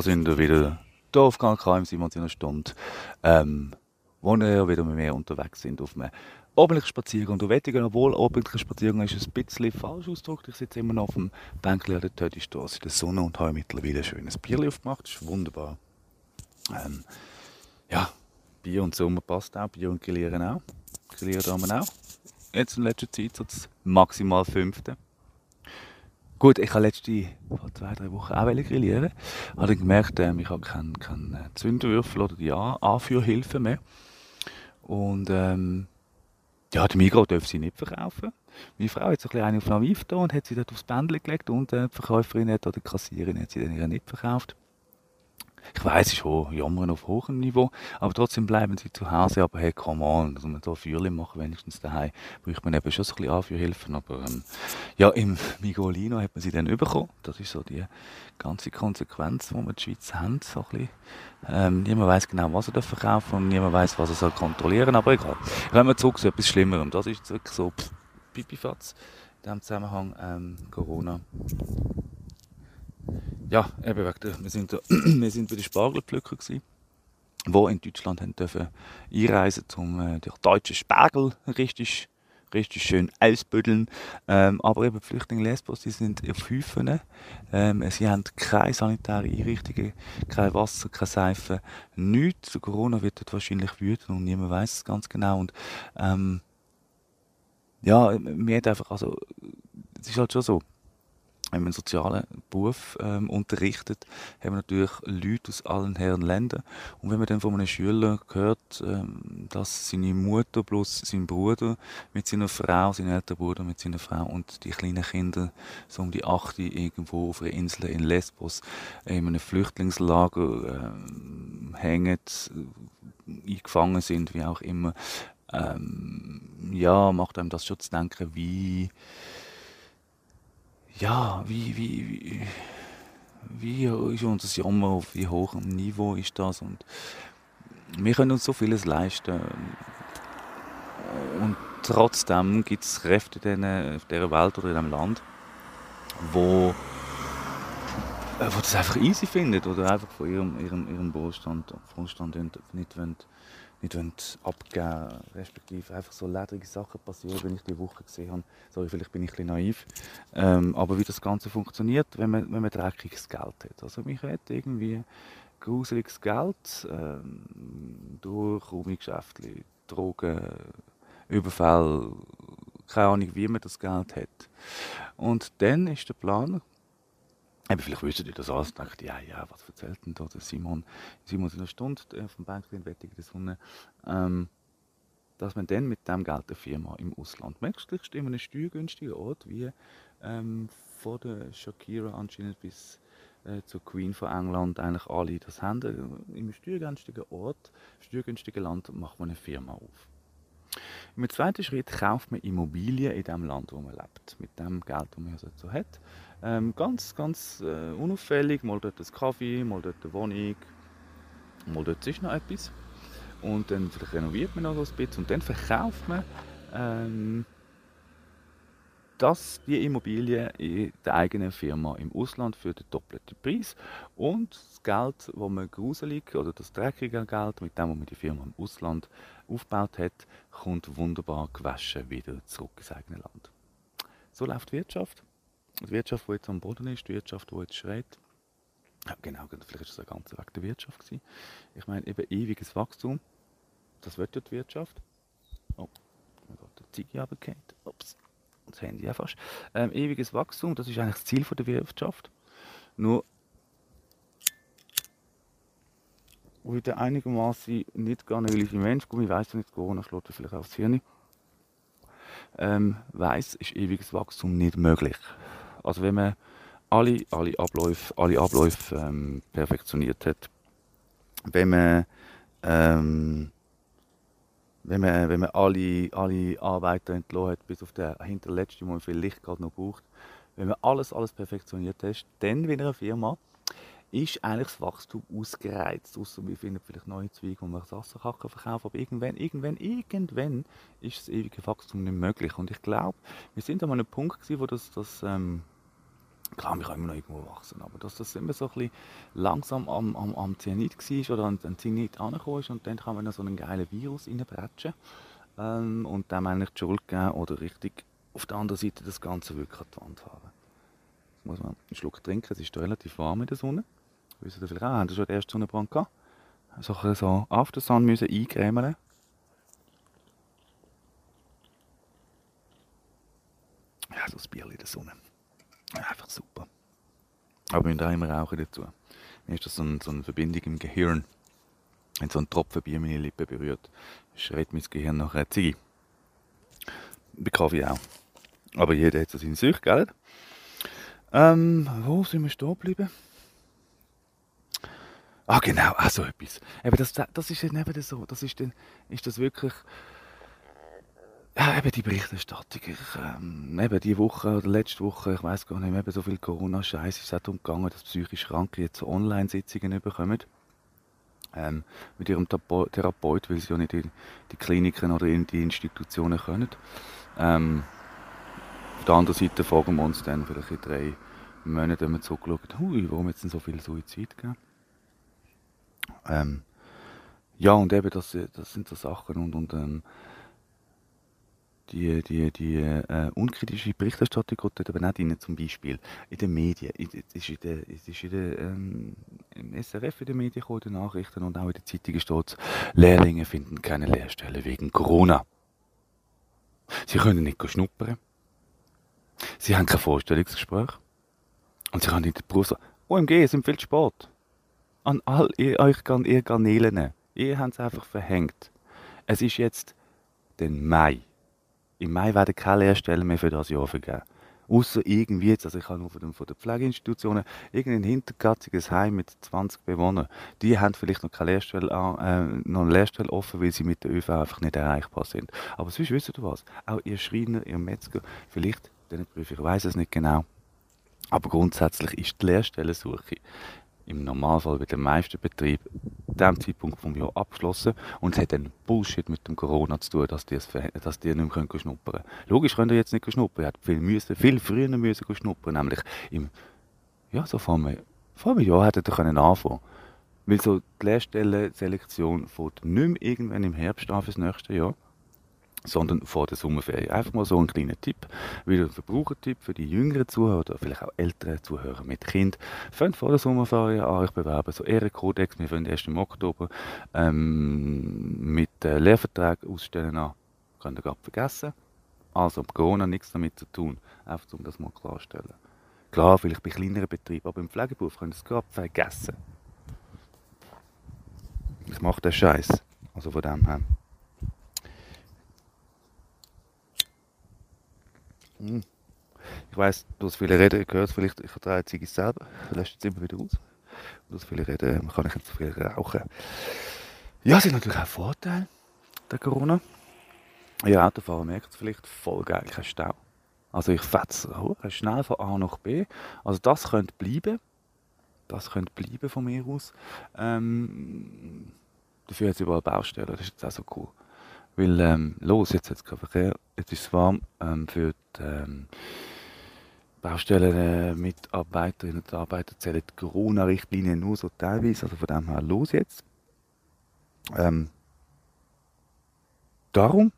Und schon sind wir wieder hier auf Kanal K im Simon seiner Stunde, ähm, wo wir wieder mit mir unterwegs sind auf einem ordentlichen Spaziergang. Du Wettigen, obwohl ordentlicher Spaziergang ist ein bisschen falsch ausgedrückt. Ich sitze immer noch auf dem Bänkchen an der Tötistrasse in der Sonne und habe mittlerweile ein schönes Bier aufgemacht. Das ist wunderbar. Ähm, ja, Bier und Sommer passt auch, Bier und Grillieren auch. Grillieren da wir auch. Jetzt in letzter Zeit so das maximal fünfte. Gut, ich habe letzte vor zwei, drei Wochen auch grillieren. Habe gemerkt, ähm, ich habe keinen kein äh, Zündwürfel oder die An Anführhilfe mehr. Und ähm, ja, die Migros dürfen sie nicht verkaufen. Meine Frau hat so ein bisschen auf Naviv da und hat sie dort aufs Bändchen gelegt und äh, die Verkäuferin hat, oder die Kassiererin hat sie dann nicht verkauft. Ich weiß, schon Jammern auf hohem Niveau, aber trotzdem bleiben sie zu Hause. Aber hey, come on, dass man da Feuerchen machen, wenigstens daheim, braucht man eben schon ein bisschen Anführhilfen. Aber ähm, ja, im [laughs] Migolino hat man sie dann bekommen. Das ist so die ganze Konsequenz, die wir in der Schweiz haben. So ein bisschen. Ähm, niemand weiß genau, was er da verkaufen und niemand weiß, was er soll kontrollieren aber egal. Wenn wir zurück zu etwas Schlimmerem, das ist wirklich so Pipifatz in diesem Zusammenhang ähm, Corona ja, eben wegen der, wir, sind da, [clears throat] wir sind bei den Spargelpflücker gewesen, wo in Deutschland dürfen einreisen um äh, den deutschen Spargel richtig, richtig schön ausbüdeln. Ähm, aber eben die Flüchtlinge Lesbos, die sind auf Häufen. Ähm, sie haben keine sanitären Einrichtungen, kein Wasser, keine Seife, nichts. Corona wird dort wahrscheinlich wüten und niemand weiß es ganz genau. Und ähm, ja, mir hat einfach, also, es ist halt schon so, wenn man sozialen Beruf ähm, unterrichtet, haben wir natürlich Leute aus allen Herren Ländern. Und wenn man dann von einem Schüler hört, ähm, dass seine Mutter plus sein Bruder mit seiner Frau, sein älterer Bruder mit seiner Frau und die kleinen Kinder so um die acht irgendwo auf einer Insel in Lesbos in einem Flüchtlingslager ähm, hängen, eingefangen sind, wie auch immer, ähm, ja, macht einem das schon zu denken, wie ja, wie, wie, wie, wie ist unser Jammer, auf wie hoch Niveau ist das und wir können uns so vieles leisten. Und trotzdem gibt es Kräfte in dieser Welt oder in diesem Land, wo, äh, wo das einfach easy findet oder einfach von ihrem, ihrem, ihrem Wohlstand, Wohlstand nicht wollen, nicht abgeben respektive einfach so ledrige Sachen passieren, wie ich die Woche gesehen habe. Sorry, vielleicht bin ich ein naiv. Ähm, aber wie das Ganze funktioniert, wenn man, wenn man dreckiges Geld hat. Also mich hat irgendwie gruseliges Geld ähm, durch Raumgeschäfte, Drogen, Überfall, keine Ahnung, wie man das Geld hat. Und dann ist der Plan Eben, vielleicht wisst ihr das alles und denkt, ja, ja, was erzählt denn da der Simon? Simon in einer Stunde äh, vom Bänkchen Wettig der Sonne. Ähm, dass man dann mit dem Geld eine Firma im Ausland möglichst in einem steuergünstigen Ort wie ähm, von der Shakira anscheinend bis äh, zur Queen von England eigentlich alle das haben. Äh, Im steuergünstigen Ort, steuergünstigen Land macht man eine Firma auf. Im zweiten Schritt kauft man Immobilien in dem Land, wo man lebt, mit dem Geld, das man so hat. Ähm, ganz, ganz äh, unauffällig, mal dort ein Kaffee, mal dort eine Wohnung, mal dort ist noch etwas. Und dann renoviert man noch so ein bisschen und dann verkauft man ähm, das, die Immobilie in der eigenen Firma im Ausland für den doppelten Preis. Und das Geld, das man gruselig oder das dreckige Geld, mit dem man die Firma im Ausland aufgebaut hat, kommt wunderbar gewaschen wieder zurück ins eigene Land. So läuft die Wirtschaft. Die Wirtschaft, die jetzt am Boden ist, die Wirtschaft, die jetzt schreit. Ja, genau, vielleicht ist das ein ganzer Weg der Wirtschaft gewesen. Ich meine, eben ewiges Wachstum, das wird ja die Wirtschaft. Oh, mein Gott, der Ziggy runtergefallen. Ups das Handy ja fast. Ähm, ewiges Wachstum, das ist eigentlich das Ziel der Wirtschaft. Nur wieder einigermaßen nicht gar nicht Mensch, gut, ich weiß nicht, Corona schlägt vielleicht aufs Hirn, ähm, weiß, ist ewiges Wachstum nicht möglich. Also wenn man alle, alle Abläufe, alle Abläufe ähm, perfektioniert hat, wenn man ähm, wenn man, wenn man alle, alle Arbeiter entlassen hat, bis auf den hinterletzten, wo man viel Licht gerade noch braucht, wenn man alles, alles perfektioniert hat, dann in einer Firma ist eigentlich das Wachstum ausgereizt. Außer wir finden vielleicht neue Zweige, wo man Sassenkacken verkaufen aber irgendwann, irgendwann, irgendwann ist das ewige Wachstum nicht möglich. Und ich glaube, wir sind an einem Punkt gewesen, wo das, das ähm, Klar, wir können immer noch irgendwo wachsen, aber dass das immer so ein bisschen langsam am, am, am Zenit war oder an den Zenit angekommen ist und dann kann man noch so einen geilen Virus reinbretschen ähm, und dem eigentlich die Schuld geben oder richtig auf der anderen Seite das Ganze wirklich an die Wand haben. Jetzt muss man einen Schluck trinken, es ist relativ warm in der Sonne. Wissen ihr vielleicht auch, haben Sie schon den ersten Sonnenbrand gehabt? So, ein so After Sun müssen eingrämeln. Ja, so ein Bier in der Sonne. Einfach super. Aber auch immer rauchen dazu. Mir ist das so, ein, so eine Verbindung im Gehirn. Wenn so ein Tropfen Bier meine Lippe berührt, schreit mein Gehirn nach einer Ziege. Bei Kaffee auch. Aber jeder hat so seine Sucht, gell? Ähm, wo sind wir stehen geblieben? Ah, genau, auch so etwas. Eben das, das ist eben so, das ist dann, ist das wirklich, ja, eben die Berichterstattung. Ich, ähm, eben die Woche oder letzte Woche, ich weiß gar nicht eben so viel Corona-Scheiß ist es auch darum dass psychisch Kranke jetzt Online-Sitzungen bekommen. Ähm, mit ihrem Therape- Therapeut, weil sie ja nicht in die Kliniken oder in die Institutionen können. Ähm, auf der anderen Seite fragen wir uns dann vielleicht in drei Monaten, wenn wir zurückschauen, hui, warum jetzt denn so viel Suizid gegeben? Ähm, ja, und eben, das, das sind so Sachen und, und ähm, die, die, die äh, unkritische Berichterstattung geht dort aber nicht rein, zum Beispiel in den Medien. Es ist in der, es ist in der, ähm, im SRF in den Medien gekommen, in den Nachrichten und auch in den Zeitungen steht Lehrlinge finden keine Lehrstelle wegen Corona. Sie können nicht schnuppern. Sie haben kein Vorstellungsgespräch. Und sie können in der Berufs... OMG, es viel Sport. An all ihr, euch ihr Garnelen. Ihr habt es einfach verhängt. Es ist jetzt der Mai. Im Mai werden keine Lehrstellen mehr für das Jahr vergeben. Außer irgendwie jetzt, also ich habe nur von den, Pflegeinstitutionen, irgendein hinterkatziges Heim mit 20 Bewohnern, die haben vielleicht noch keine Lehrstelle, an- äh, noch eine Lehrstelle offen, weil sie mit der ÖV einfach nicht erreichbar sind. Aber sonst wisst ihr was, auch ihr Schreiner, ihr Metzger, vielleicht, den Prüfer, ich weiß es nicht genau, aber grundsätzlich ist die Lehrstellensuche im Normalfall bei den meisten Betrieben dem Zeitpunkt vom Jahr abgeschlossen. Und es hat dann Bullshit mit dem Corona zu tun, dass die, es dass die nicht mehr schnuppern können. Logisch könnt ihr jetzt nicht schnuppern, ihr hättet viel, viel früher müssen schnuppern, nämlich im, ja, so vor einem, vor einem Jahr hättet ihr können anfangen Weil so die Lehrstellenselektion fängt nicht mehr irgendwann im Herbst an fürs nächste Jahr, sondern vor der Sommerferien. Einfach mal so ein kleiner Tipp, wieder ein Verbrauchertipp für die jüngeren Zuhörer oder vielleicht auch ältere Zuhörer mit Kind. Fangt vor der Sommerferien an euch bewerben, so Ehrenkodex, wir fangen erst im Oktober ähm, mit äh, Lehrverträgen ausstellen an. Könnt ihr gerade vergessen. Also Corona nichts damit zu tun, einfach um das mal klarzustellen. Klar, vielleicht bei kleineren Betrieben, aber im Pflegeberuf könnt ihr es gerade vergessen. Ich mache den Scheiß. Also von dem her. Hm. Ich weiss, du hast viele Reden gehört, vielleicht ich vertraue jetzt es selber, lässt jetzt immer wieder aus. Du hast viele Reden, kann ich jetzt zu viel rauchen. Ja, es sind natürlich auch Vorteile der Corona. Ihr Autofahrer merkt es vielleicht, voll geil, kein Stau. Also ich fetze schnell von A nach B. Also das könnte bleiben. Das könnte bleiben von mir aus. Ähm, dafür hat es überall Baustellen, das ist jetzt auch so cool. Weil, ähm, los, jetzt hat es keinen Verkehr, jetzt ist es warm. Ähm, für die ähm, Baustellen-Mitarbeiterinnen und Arbeiter zählen die Corona-Richtlinien nur so teilweise, also von dem her los jetzt. Ähm, darum,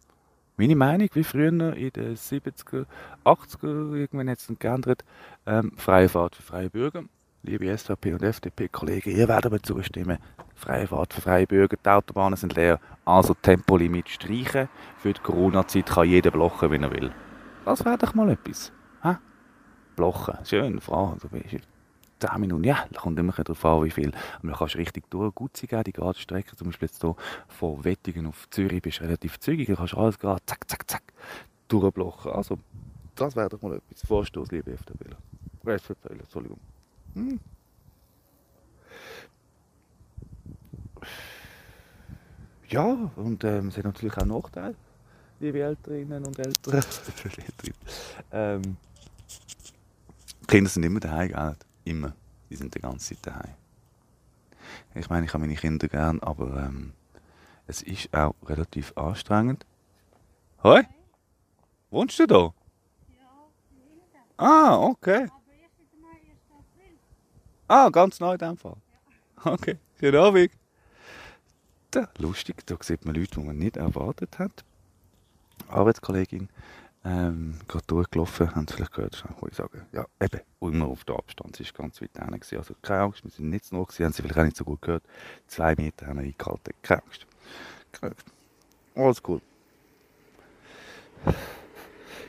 meine Meinung, wie früher in den 70er, 80er, irgendwann hat es geändert, ähm, freie Fahrt für freie Bürger. Liebe SVP und FDP-Kollegen, ihr werdet mir zustimmen. Freie Fahrt für freie Bürger, die Autobahnen sind leer, also Tempolimit streichen. Für die Corona-Zeit kann jeder blocken, wenn er will. Das wäre doch mal etwas. Hä? Blocken, schön, Frau, du bist 10 Minuten, ja, da kommt immer darauf an, wie viel. Aber man kannst richtig durch, gut geben, die gerade Strecke, zum Beispiel jetzt hier von Wettingen auf Zürich, bist du relativ zügig, da kannst du alles gerade zack, zack, zack, durchblocken. Also, das wäre doch mal etwas. Vorstoß, liebe FDP. Entschuldigung. Hm. Ja, und ähm, es hat natürlich auch Nachteile, liebe Älterinnen und [laughs] Ältere. ähm, Kinder sind immer daheim, gell? Immer. Die sind die ganze Zeit daheim. Ich meine, ich habe meine Kinder gern, aber ähm, es ist auch relativ anstrengend. Hoi? Wohnst du da? Ah, okay. Ah, ganz neu in dem Fall. Okay, schönen Abend. Da, lustig, da sieht man Leute, die man nicht erwartet hat. Arbeitskollegin, ähm, gerade durchgelaufen, haben Sie vielleicht gehört, schnell ich sagen. Ja, eben, immer auf den Abstand, sie war ganz weit hinten. Also keine Angst, wir sind nicht zu nah haben Sie vielleicht auch nicht so gut gehört. Zwei Meter haben wir eingehalten. Keine Angst. Alles cool.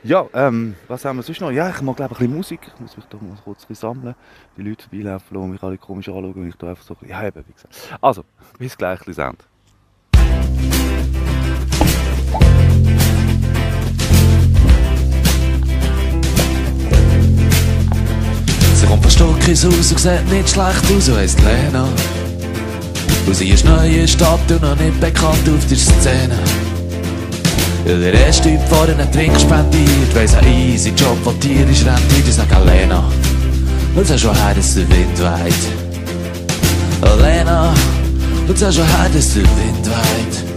Ja, ähm, was haben wir sonst noch? Ja, ich mag glaube ein bisschen Musik. Ich muss mich doch mal kurz sammeln. Die Leute vorbeilaufen lassen, mich alle komisch anschauen und ich da einfach so, ein ja eben, wie gesagt. Also, bis gleich, Sound. Sie kommt von Stockis Haus und sieht nicht schlecht aus und heisst Lena. Und sie ist neu in Stadt und noch nicht bekannt auf der Szene. Ja, der erste Typ vorhin einen Trink spendiert, weiss ein easy Job, wo tierisch rentiert, ich sag Lena. Und sag schon her, dass der Wind weht. Oh, Lena, und sag schon her, dass der Wind weht.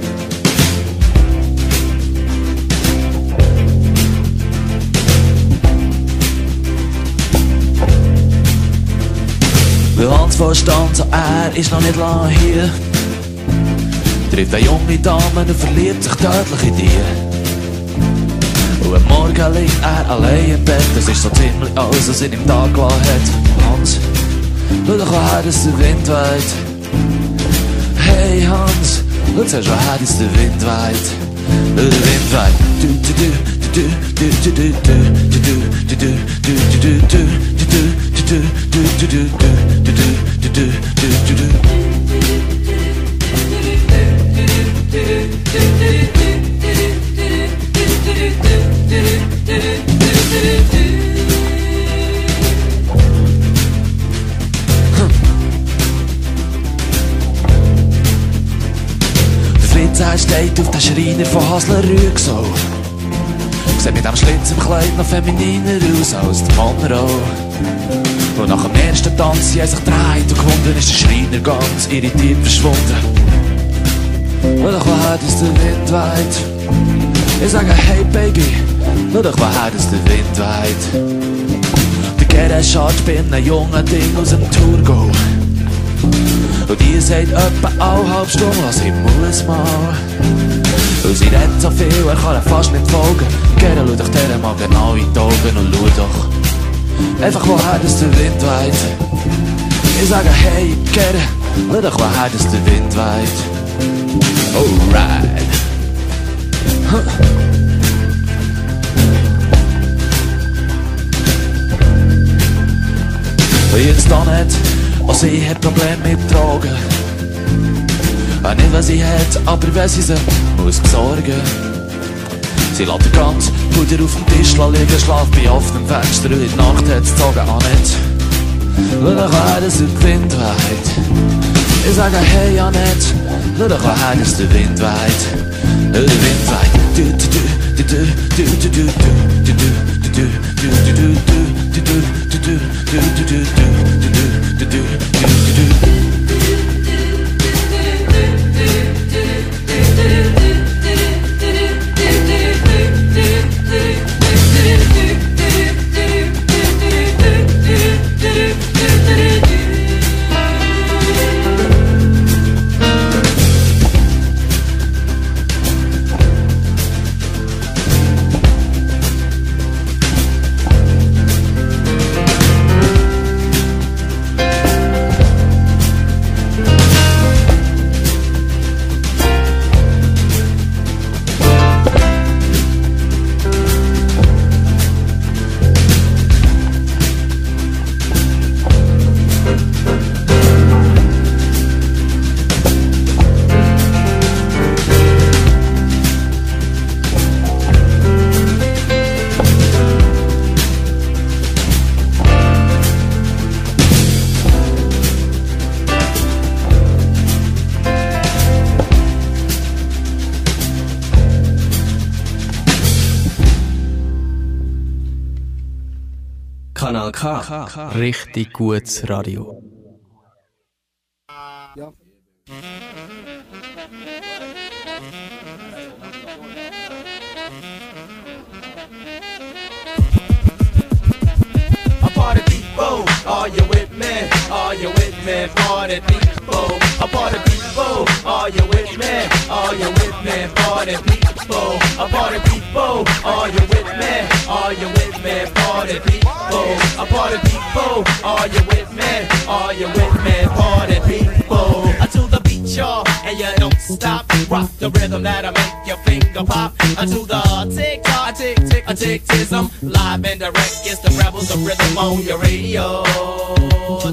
Der Hans verstand, so er ist noch nicht lang hier. Trifft eine junge Dame und verliebt sich tödlich in am Morgen liegt er allein im Bett, das ist so ziemlich alles, was in ihm da gelassen hat. Hans, schau doch her, Wind weht. Hey Hans, schau mal her, dass der Wind. Der Wind er steht auf den Schreiner von Hasler Rüegsau. Sieht mit dem Schlitz im Kleid noch femininer aus als der Monroe. Und nach dem ersten Tanz haben sich gedreht und gefunden ist der Schreiner ganz irritiert verschwunden. Schau doch her, dass der Wind weht. Ich sage, hey Baby, schau doch her, dass der Wind weht. Der Gerhard Schatz bin ein junger Ding aus dem Thurgau. Und die sagt etwa eine halbe Stunde, was ich muss mal. Und sie redet so viel, er kann ihr fast nicht folgen. Gerne schau doch der mal genau in die Augen und schau doch einfach woher dass der Wind weht. Ich sage, hey, Gerne, schau doch woher dass der Wind weht. Alright. Und jetzt da nicht, auch sie hat Probleme mit Drogen. Nicht, was sie hat, aber wenn sie sie muss besorgen. Sie lässt den ganz Puder auf dem Tisch liegen, schlaft bei offenem Fenster und in der Nacht hat sie gezogen auch nicht. Schau doch her, dass der Wind weht. Ich sage, hey Annette, schau doch her, dass der Wind weht. Der Wind weht. Du, du, du, du, du, du, du, du, du, du, du, du, du, du, du, K. Richtig gutes Radio. I'm party people, are you with me? Are you me? Party people, a party Are you with me? Are you with me? Party people, a party people. Are you with me? Are you with me? Party people, uh, a party people. Are you with me? Are you with me? Party people. Uh, uh, to the y'all, and you don't stop. Rock the rhythm that'll make your finger pop. Uh, Unto the tick tock, tick tick, a tick tism. Live and direct, it's the rebels of rhythm on your radio.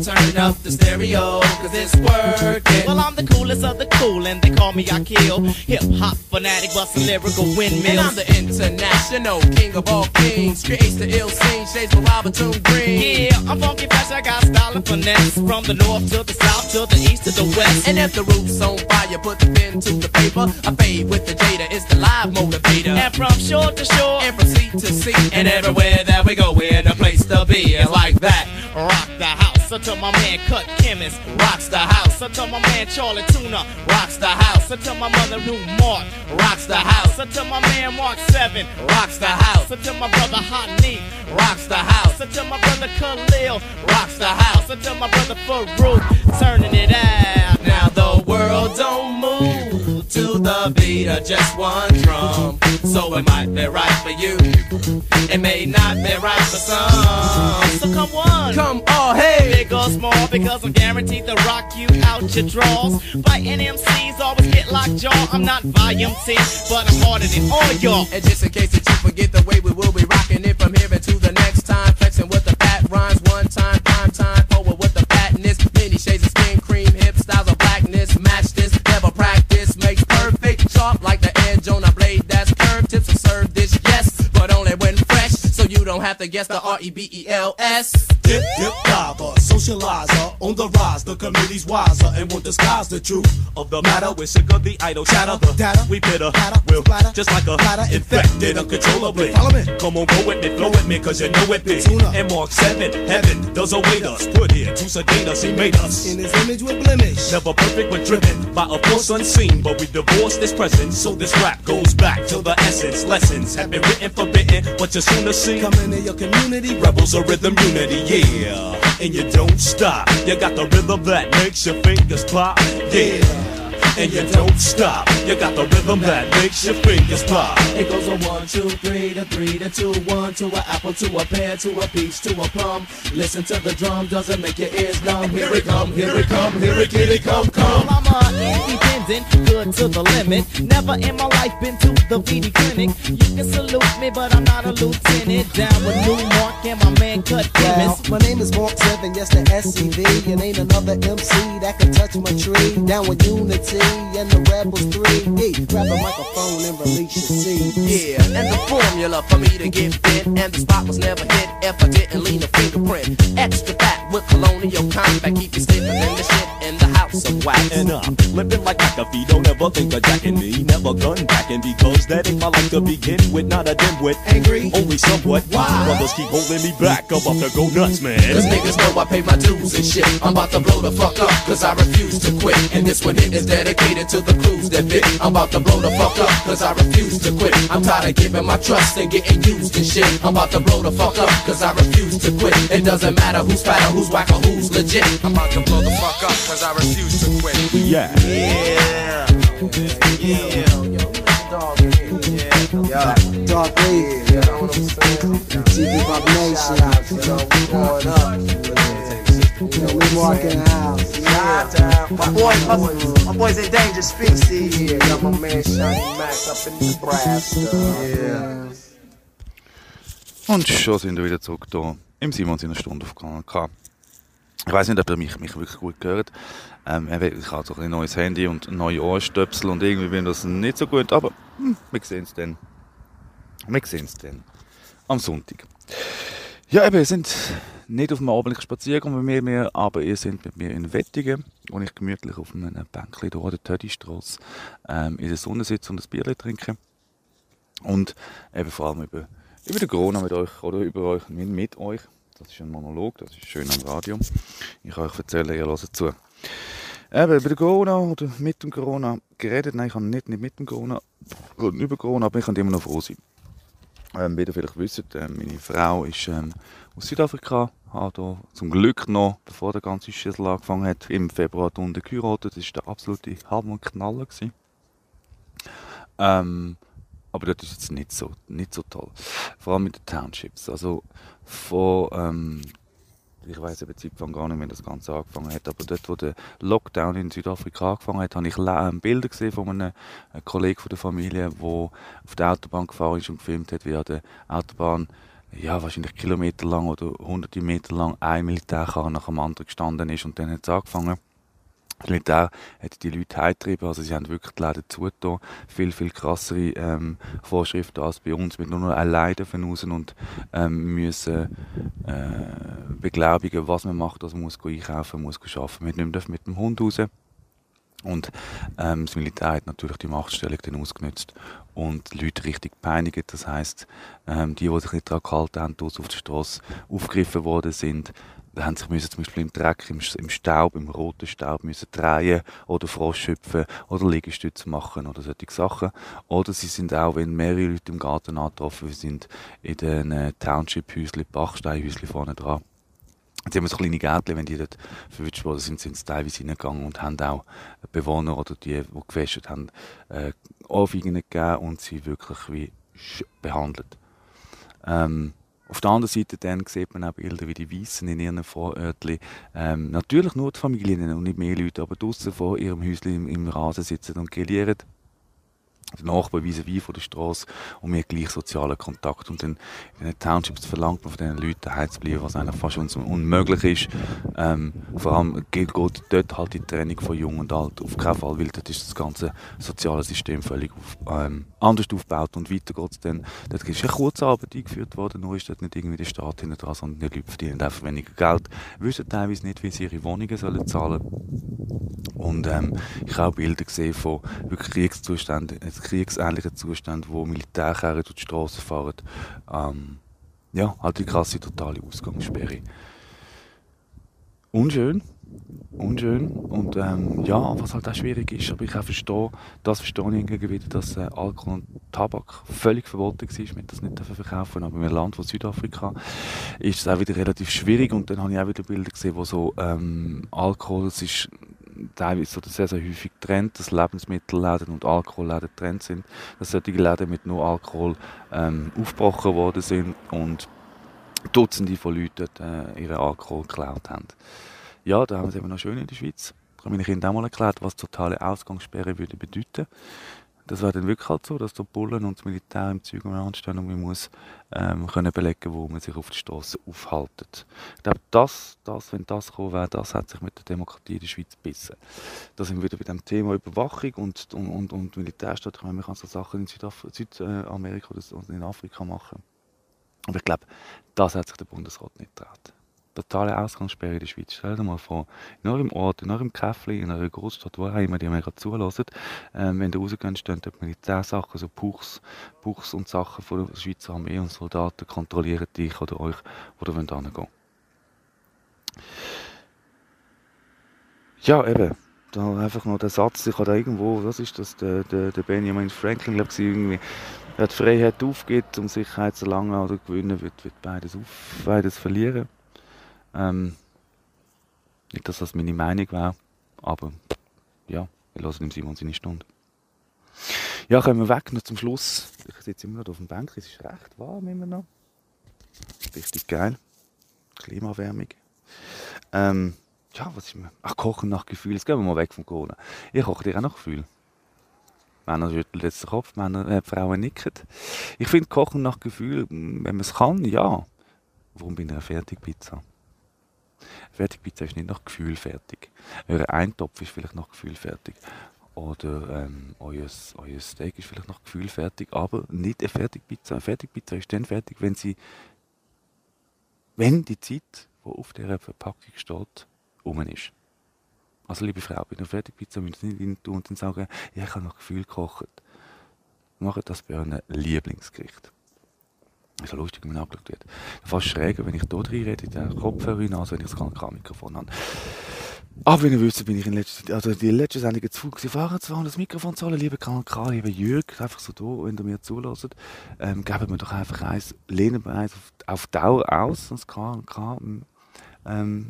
Turn up the stereo, cause it's working. Well, I'm the coolest of the cool, and they call me I kill. Hip hop fanatic, bustin' lyrical windmills. And I'm the international king of all kings. Creates the ill scene, shades with Robinson Green. Yeah, I'm funky fresh, I got style and finesse. From the north to the south to the east to the west. And if the roof's on fire, put the pen to the paper. I fade with the data, it's the live motivator. And from shore to shore, and from sea to sea, and everywhere that we go, we're the place to be. It's like that. Rock the house. Until my man Cut Chemist rocks the house. Until my man Charlie Tuna rocks the house. Until my mother Ruth Mark rocks the house. Until my man Mark Seven rocks the house. Until my brother Hot Neat rocks the house. Until my brother Khalil rocks the house. Until my brother Farouk turning it out. Now the world don't move to the beat of just one drum. So it might be right for you. It may not be right for some. So come one, come all, hey, big or small, because I'm guaranteed to rock you out your drawers. Fighting MCs always get locked jaw. I'm not volume 10, but I'm harder than all y'all. And just in case that you forget the way we will be rocking it from here until the next time, flexing with the fat rhymes one time, prime time, forward with the fatness, many shades of skin cream, hip styles of blackness, match this, never practice, makes perfect, sharp like the edge on a blade that's curved, tips will serve this, yes, but only when fresh, so you don't have to guess the R E B E L S. Dip, dip, diver, socializer, on the rise, the committee's wiser and won't disguise the truth of the matter. We're sick of the idle chatter, the data, we bitter, will just like a infected uncontrollably. Follow me. Come on, go with me, flow with me, cause you know it big. And Mark 7, heaven does await us, put here to sedate us, he made us. In his image with blemish. Never perfect, but driven by a force unseen, but we divorce this present, so this rap goes back to the essence. Lessons have been written, forbidden, but you sooner see. Come into your community, Rebels of rhythm unity, yeah. And you don't stop. You got the rhythm that makes your fingers pop, yeah. And you don't stop. You got the rhythm that makes your fingers pop. It goes a one, two, three, to three, to two, one, to an apple, to a pear, to a peach, to a plum. Listen to the drum, doesn't make your ears numb. Here it come, here it come, here it get it come, come. I'm a independent, good to the limit. Never in my life been to the VD clinic. You can salute me, but I'm not a lieutenant. Down with New Mark and my man Cut Well, Chemist. my name is Mark Seven, yes the SCV, and ain't another MC that can touch my tree. Down with Unity and the Rebels Three. Hey, grab a microphone and release your seed. Yeah, and the formula for me to get fit, and the spot was never hit if I didn't lean a fingerprint. Extra fat with colonial combat, keep you stiffer than the shit in the house of wax. And I'm living like McAfee, don't ever think of jacking me. Never gun backing because that ain't my life to begin with. Not a dimwit, Angry? only somewhat. Why? Brothers keep holding me back, I'm about to go nuts, man. Cause niggas know I pay my dues and shit. I'm about to blow the fuck up, cause I refuse to quit. And this one hit is dedicated to the crews that fit. I'm about to blow the fuck up, cause I refuse to quit. I'm tired of giving my trust and getting used and shit. I'm about to blow the fuck up, cause I refuse to quit. It doesn't matter who's fat or who's whack or who's legit. I'm about to blow the fuck up, cause I refuse to quit. Yeah. Yeah. Yeah. Yeah. Dark Wave. You know what I'm saying? TV Pop Nation. Know, we marking house. Yeah. My boy, my, my boy's endangered species. Yeah, got my man Shiny Mac up in Nebraska. Yeah. Und schon sind wir wieder zurück hier im Simon seiner Stunde auf. Ich weiß nicht, ob ihr mich, mich wirklich gut gehört. Ähm, ich habe so ein neues Handy und neue Ohrstöpsel und irgendwie bin das nicht so gut, aber hm, wir sehen es dann. Wir sehen es dann. Am Sonntag. Ja, eben, wir sind nicht auf einem abendlichen Spaziergang mit mir, aber ihr seid mit mir in Wettigen, wo ich gemütlich auf einem Bänkchen hier an der Tödistrasse ähm, in der Sonne sitze und ein Bier trinke. Und eben vor allem über, über den Corona mit euch oder über euch, mit, mit euch. Das ist ein Monolog, das ist schön am Radio. Ich kann euch erzählen, ihr hört zu. Eben, über den Corona oder mit dem Corona geredet. Nein, ich habe nicht, nicht mit dem Corona über Corona, aber ich kann immer noch froh sein. Ähm, wie ihr vielleicht wisst, ähm, meine Frau ist ähm, aus Südafrika da zum Glück noch, bevor der ganze Schüssel angefangen hat, im Februar unten geheiratet. Das war der absolute Hammer und Knaller. Ähm, aber das ist jetzt nicht so, nicht so toll. Vor allem mit den Townships. Also von, ähm, ich weiß eben Zeitpunkt gar nicht, wie das Ganze angefangen hat, aber dort, wo der Lockdown in Südafrika angefangen hat, habe ich ähm, Bilder gesehen von einem, einem Kollegen von der Familie, der auf der Autobahn gefahren ist und gefilmt hat, wie an der Autobahn ja, wahrscheinlich kilometerlang oder hunderte Meter lang ein Militärkarre nach dem anderen gestanden ist und dann hat es angefangen das Militär hat die Leute heimgetrieben, also sie haben wirklich die Läden zugetan. Viel, viel krassere ähm, Vorschriften als bei uns, mit nur noch allein dürfen raus und ähm, müssen äh, beglaubigen, was man macht, also man muss einkaufen, muss arbeiten. Wir dürfen mit dem Hund raus. Und ähm, das Militär hat natürlich die Machtstellung dann ausgenutzt und die Leute richtig peinigt. Das heißt, ähm, die, die sich nicht daran gehalten haben, auf der Straße aufgegriffen worden sind, da haben sich müssen zum Beispiel im Dreck, im, im Staub, im roten Staub müssen drehen oder Frosch hüpfen oder Liegestütze machen oder solche Sachen. Oder sie sind auch, wenn mehrere Leute im Garten angetroffen sind, in den äh, Township-Häuschen, Bachsteinhäuschen vorne dran. Jetzt haben so kleine Gärtchen, wenn die dort verwünscht worden sind, sind sie teilweise hineingegangen und haben auch Bewohner oder die, die gefestet haben, äh, Ohrfeigen gegeben und sie wirklich wie behandelt. Ähm, auf der anderen Seite dann sieht man auch Bilder wie die Weißen in ihren Vorörtchen. Ähm, natürlich nur die Familien und nicht mehr Leute, aber draußen vor ihrem Häuschen im, im Rasen sitzen und grillieren der Nachbar vis-à-vis von der Straße und wir gleich sozialen Kontakt. Und dann in den Townships verlangt man von diesen Leuten daheim zu bleiben, was eigentlich fast unmöglich ist. Ähm, vor allem geht, dort halt die Trennung von Jung und Alt auf keinen Fall, weil dort ist das ganze soziale System völlig auf, ähm, anders aufgebaut und weiter geht es dann. Dort ist eine Kurzarbeit eingeführt worden, nur ist dort nicht irgendwie der Staat hinter dran, sondern die Leute verdienen einfach weniger Geld, wissen teilweise nicht, wie sie ihre Wohnungen sollen zahlen Und ähm, ich habe auch Bilder gesehen von wirklich Kriegszuständen, kriegsähnlichen Zustand, wo Militärkerne durch die Straße fahren. Ähm, ja, halt die krasse totale Ausgangssperre. Unschön, unschön und ähm, ja, was halt auch schwierig ist, aber ich auch verstehe, das verstehe ich irgendwie wieder, dass äh, Alkohol und Tabak völlig verboten war, mit das nicht verkaufen aber in einem Land wie Südafrika ist es auch wieder relativ schwierig und dann habe ich auch wieder Bilder gesehen, wo so ähm, Alkohol, es ist teilweise oder sehr, sehr häufig trennt, dass Lebensmittelläden und Alkoholläden getrennt sind, dass solche Läden mit nur Alkohol ähm, aufgebrochen worden sind und Dutzende von Leuten äh, ihren Alkohol geklaut haben. Ja, da haben wir es eben noch schön in der Schweiz. Ich habe meinen Kindern auch mal erklärt, was totale Ausgangssperre würde bedeuten das wäre dann wirklich halt so, dass der Bullen und das Militär im Zeug anstehen und man muss ähm, können belegen, wo man sich auf der Straße aufhält. Ich glaube, das, das, wenn das gekommen wäre, das hat sich mit der Demokratie in der Schweiz gebissen. Da sind wir wieder bei dem Thema Überwachung und, und, und, und Militärstaat. Ich meine, man kann so Sachen in Südaf Südamerika oder in Afrika machen. Aber ich glaube, das hat sich der Bundesrat nicht getraut totale Ausgangssperre in der Schweiz. Stell dir mal vor, in eurem Ort, in eurem Käffli, in eurer Großstadt, wo auch immer die gerade zulassen, ähm, wenn ihr rausgeht, stehen dort Militärsachen, so Puchs, Puchs und Sachen von der Schweizer Armee und Soldaten kontrollieren dich oder euch, wo ihr hingehen Ja, eben. Da einfach noch der Satz, ich habe irgendwo, was ist das, der, der, der Benjamin Franklin, glaube ich, irgendwie, wer die Freiheit aufgibt, um Sicherheit zu erlangen oder gewinnen, wird, wird beides, auf, beides verlieren. Ähm, nicht, dass das meine Meinung wäre, aber ja, wir lassen dem Simon seine Stunde. Ja, kommen wir weg noch zum Schluss. Ich sitze immer noch auf dem Bank, es ist recht warm immer noch. Richtig geil. Klimaerwärmung. Ähm, ja, was ist mir? Ach, Kochen nach Gefühl. Jetzt gehen wir mal weg vom Corona. Ich koche dir auch nach Gefühl. Männer schütteln jetzt den Kopf, Männer, äh, Frauen nicken. Ich finde Kochen nach Gefühl, wenn man es kann, ja. Warum bin ich eine Fertigpizza? Fertigpizza ist nicht nach Gefühl fertig. Euer Eintopf ist vielleicht nach Gefühl fertig. Oder ähm, euer, euer Steak ist vielleicht nach Gefühl fertig, aber nicht eine Fertigpizza. Eine Fertigpizza ist dann fertig, wenn sie, wenn die Zeit, die auf der Verpackung steht, um ist. Also liebe Frau, bei einer Fertigpizza müsst ihr nicht rein tun und dann sagen, ich habe nach Gefühl gekocht. Macht das bei eurem Lieblingsgericht ist ja lustig, wenn man angeschaut wird. Fast schräger, wenn ich hier reinrede, in den Kopfhörer rein, als wenn ich das Mikrofon habe. Aber wie ihr wisst, bin ich in letzter, also die letzte Sendung zu fahren, fahren zwar das Mikrofon zu holen, liebe KK, liebe Jürg, einfach so da, wenn ihr mir zulässt, ähm, geben wir doch einfach eins, lehnen wir eins auf, auf Dauer aus, sonst kann, kann ähm,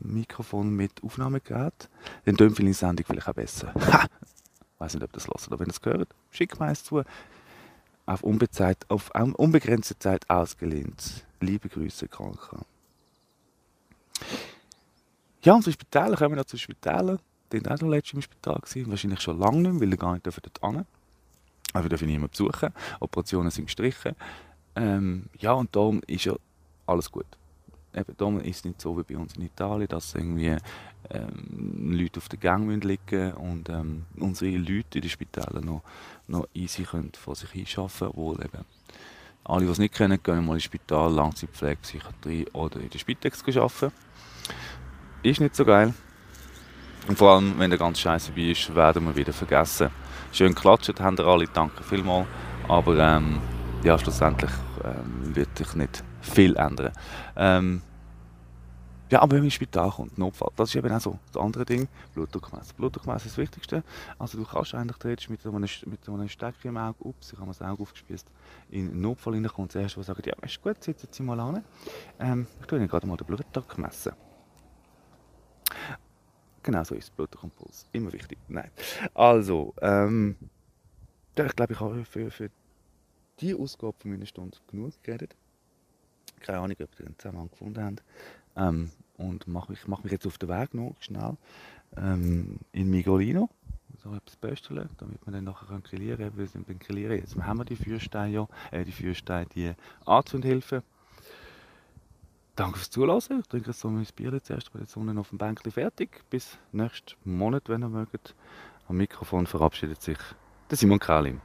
Mikrofon mit Aufnahmegerät. Dann tönt viele Sendung vielleicht auch besser. Ha! Ich weiß nicht, ob das hört, aber wenn ihr es gehört, schickt mir eins zu. Auf, unbezeit, auf unbegrenzte Zeit ausgelehnt. Liebe Grüße, Kranker. Ja, und zu kommen wir noch zu Spitälern. Die waren auch noch letztes im Spital. Gewesen. Wahrscheinlich schon lange nicht weil er gar nicht dort hin Aber wir dürfen niemanden besuchen. Operationen sind gestrichen. Ähm, ja, und darum ist ja alles gut. Eben, darum ist es nicht so wie bei uns in Italien, dass irgendwie ähm, Leute auf der Gang liegen müssen und ähm, unsere Leute in den Spitälern noch, noch easy können von sich hinschaffen obwohl eben alle, die es nicht kennen, gehen mal ins Spital, Langzeitpflege, Psychiatrie oder in der Spitex arbeiten. Ist nicht so geil. Und vor allem, wenn der ganze Scheiß vorbei ist, werden wir wieder vergessen. Schön geklatscht haben ihr alle, danke vielmals. Aber ähm, ja, schlussendlich ähm, wird sich nicht viel ändern. Ähm, ja, aber wenn man ins Spital kommt, Notfall, das ist eben auch so das andere Ding, Blutdruckmesser. Blutdruckmesser ist das Wichtigste. Also du kannst eigentlich theoretisch mit einem, mit einem Stecker im Auge, ups, ich habe mir das Auge aufgespießt, in den Notfall reinkommen und was sagen, ja, ist gut, sitzen Sie mal an. Ähm, ich tue Ihnen gerade mal den Blutdruck messen. Genau so ist es, Blutdruck und Puls. Immer wichtig. Nein. Also, ähm, ich glaube, ich habe für, für die Ausgabe von meiner Stunde genug geredet. Keine Ahnung, ob ihr den Zusammenhang gefunden habt. Ähm, und mache mich, mach mich jetzt auf den Weg noch schnell ähm, in Migolino. So etwas bestellen, damit wir dann nachher grillieren können. Wir sind beim Grillieren. Jetzt haben wir die Feuersteine, ja, äh, die Feuersteine, die Anzündhilfe. Danke fürs Zuhören. Ich trinke jetzt so mein Bier zuerst, ich bin jetzt unten auf dem Bänkchen fertig. Bis nächsten Monat, wenn ihr mögt. Am Mikrofon verabschiedet sich der Simon Kralin.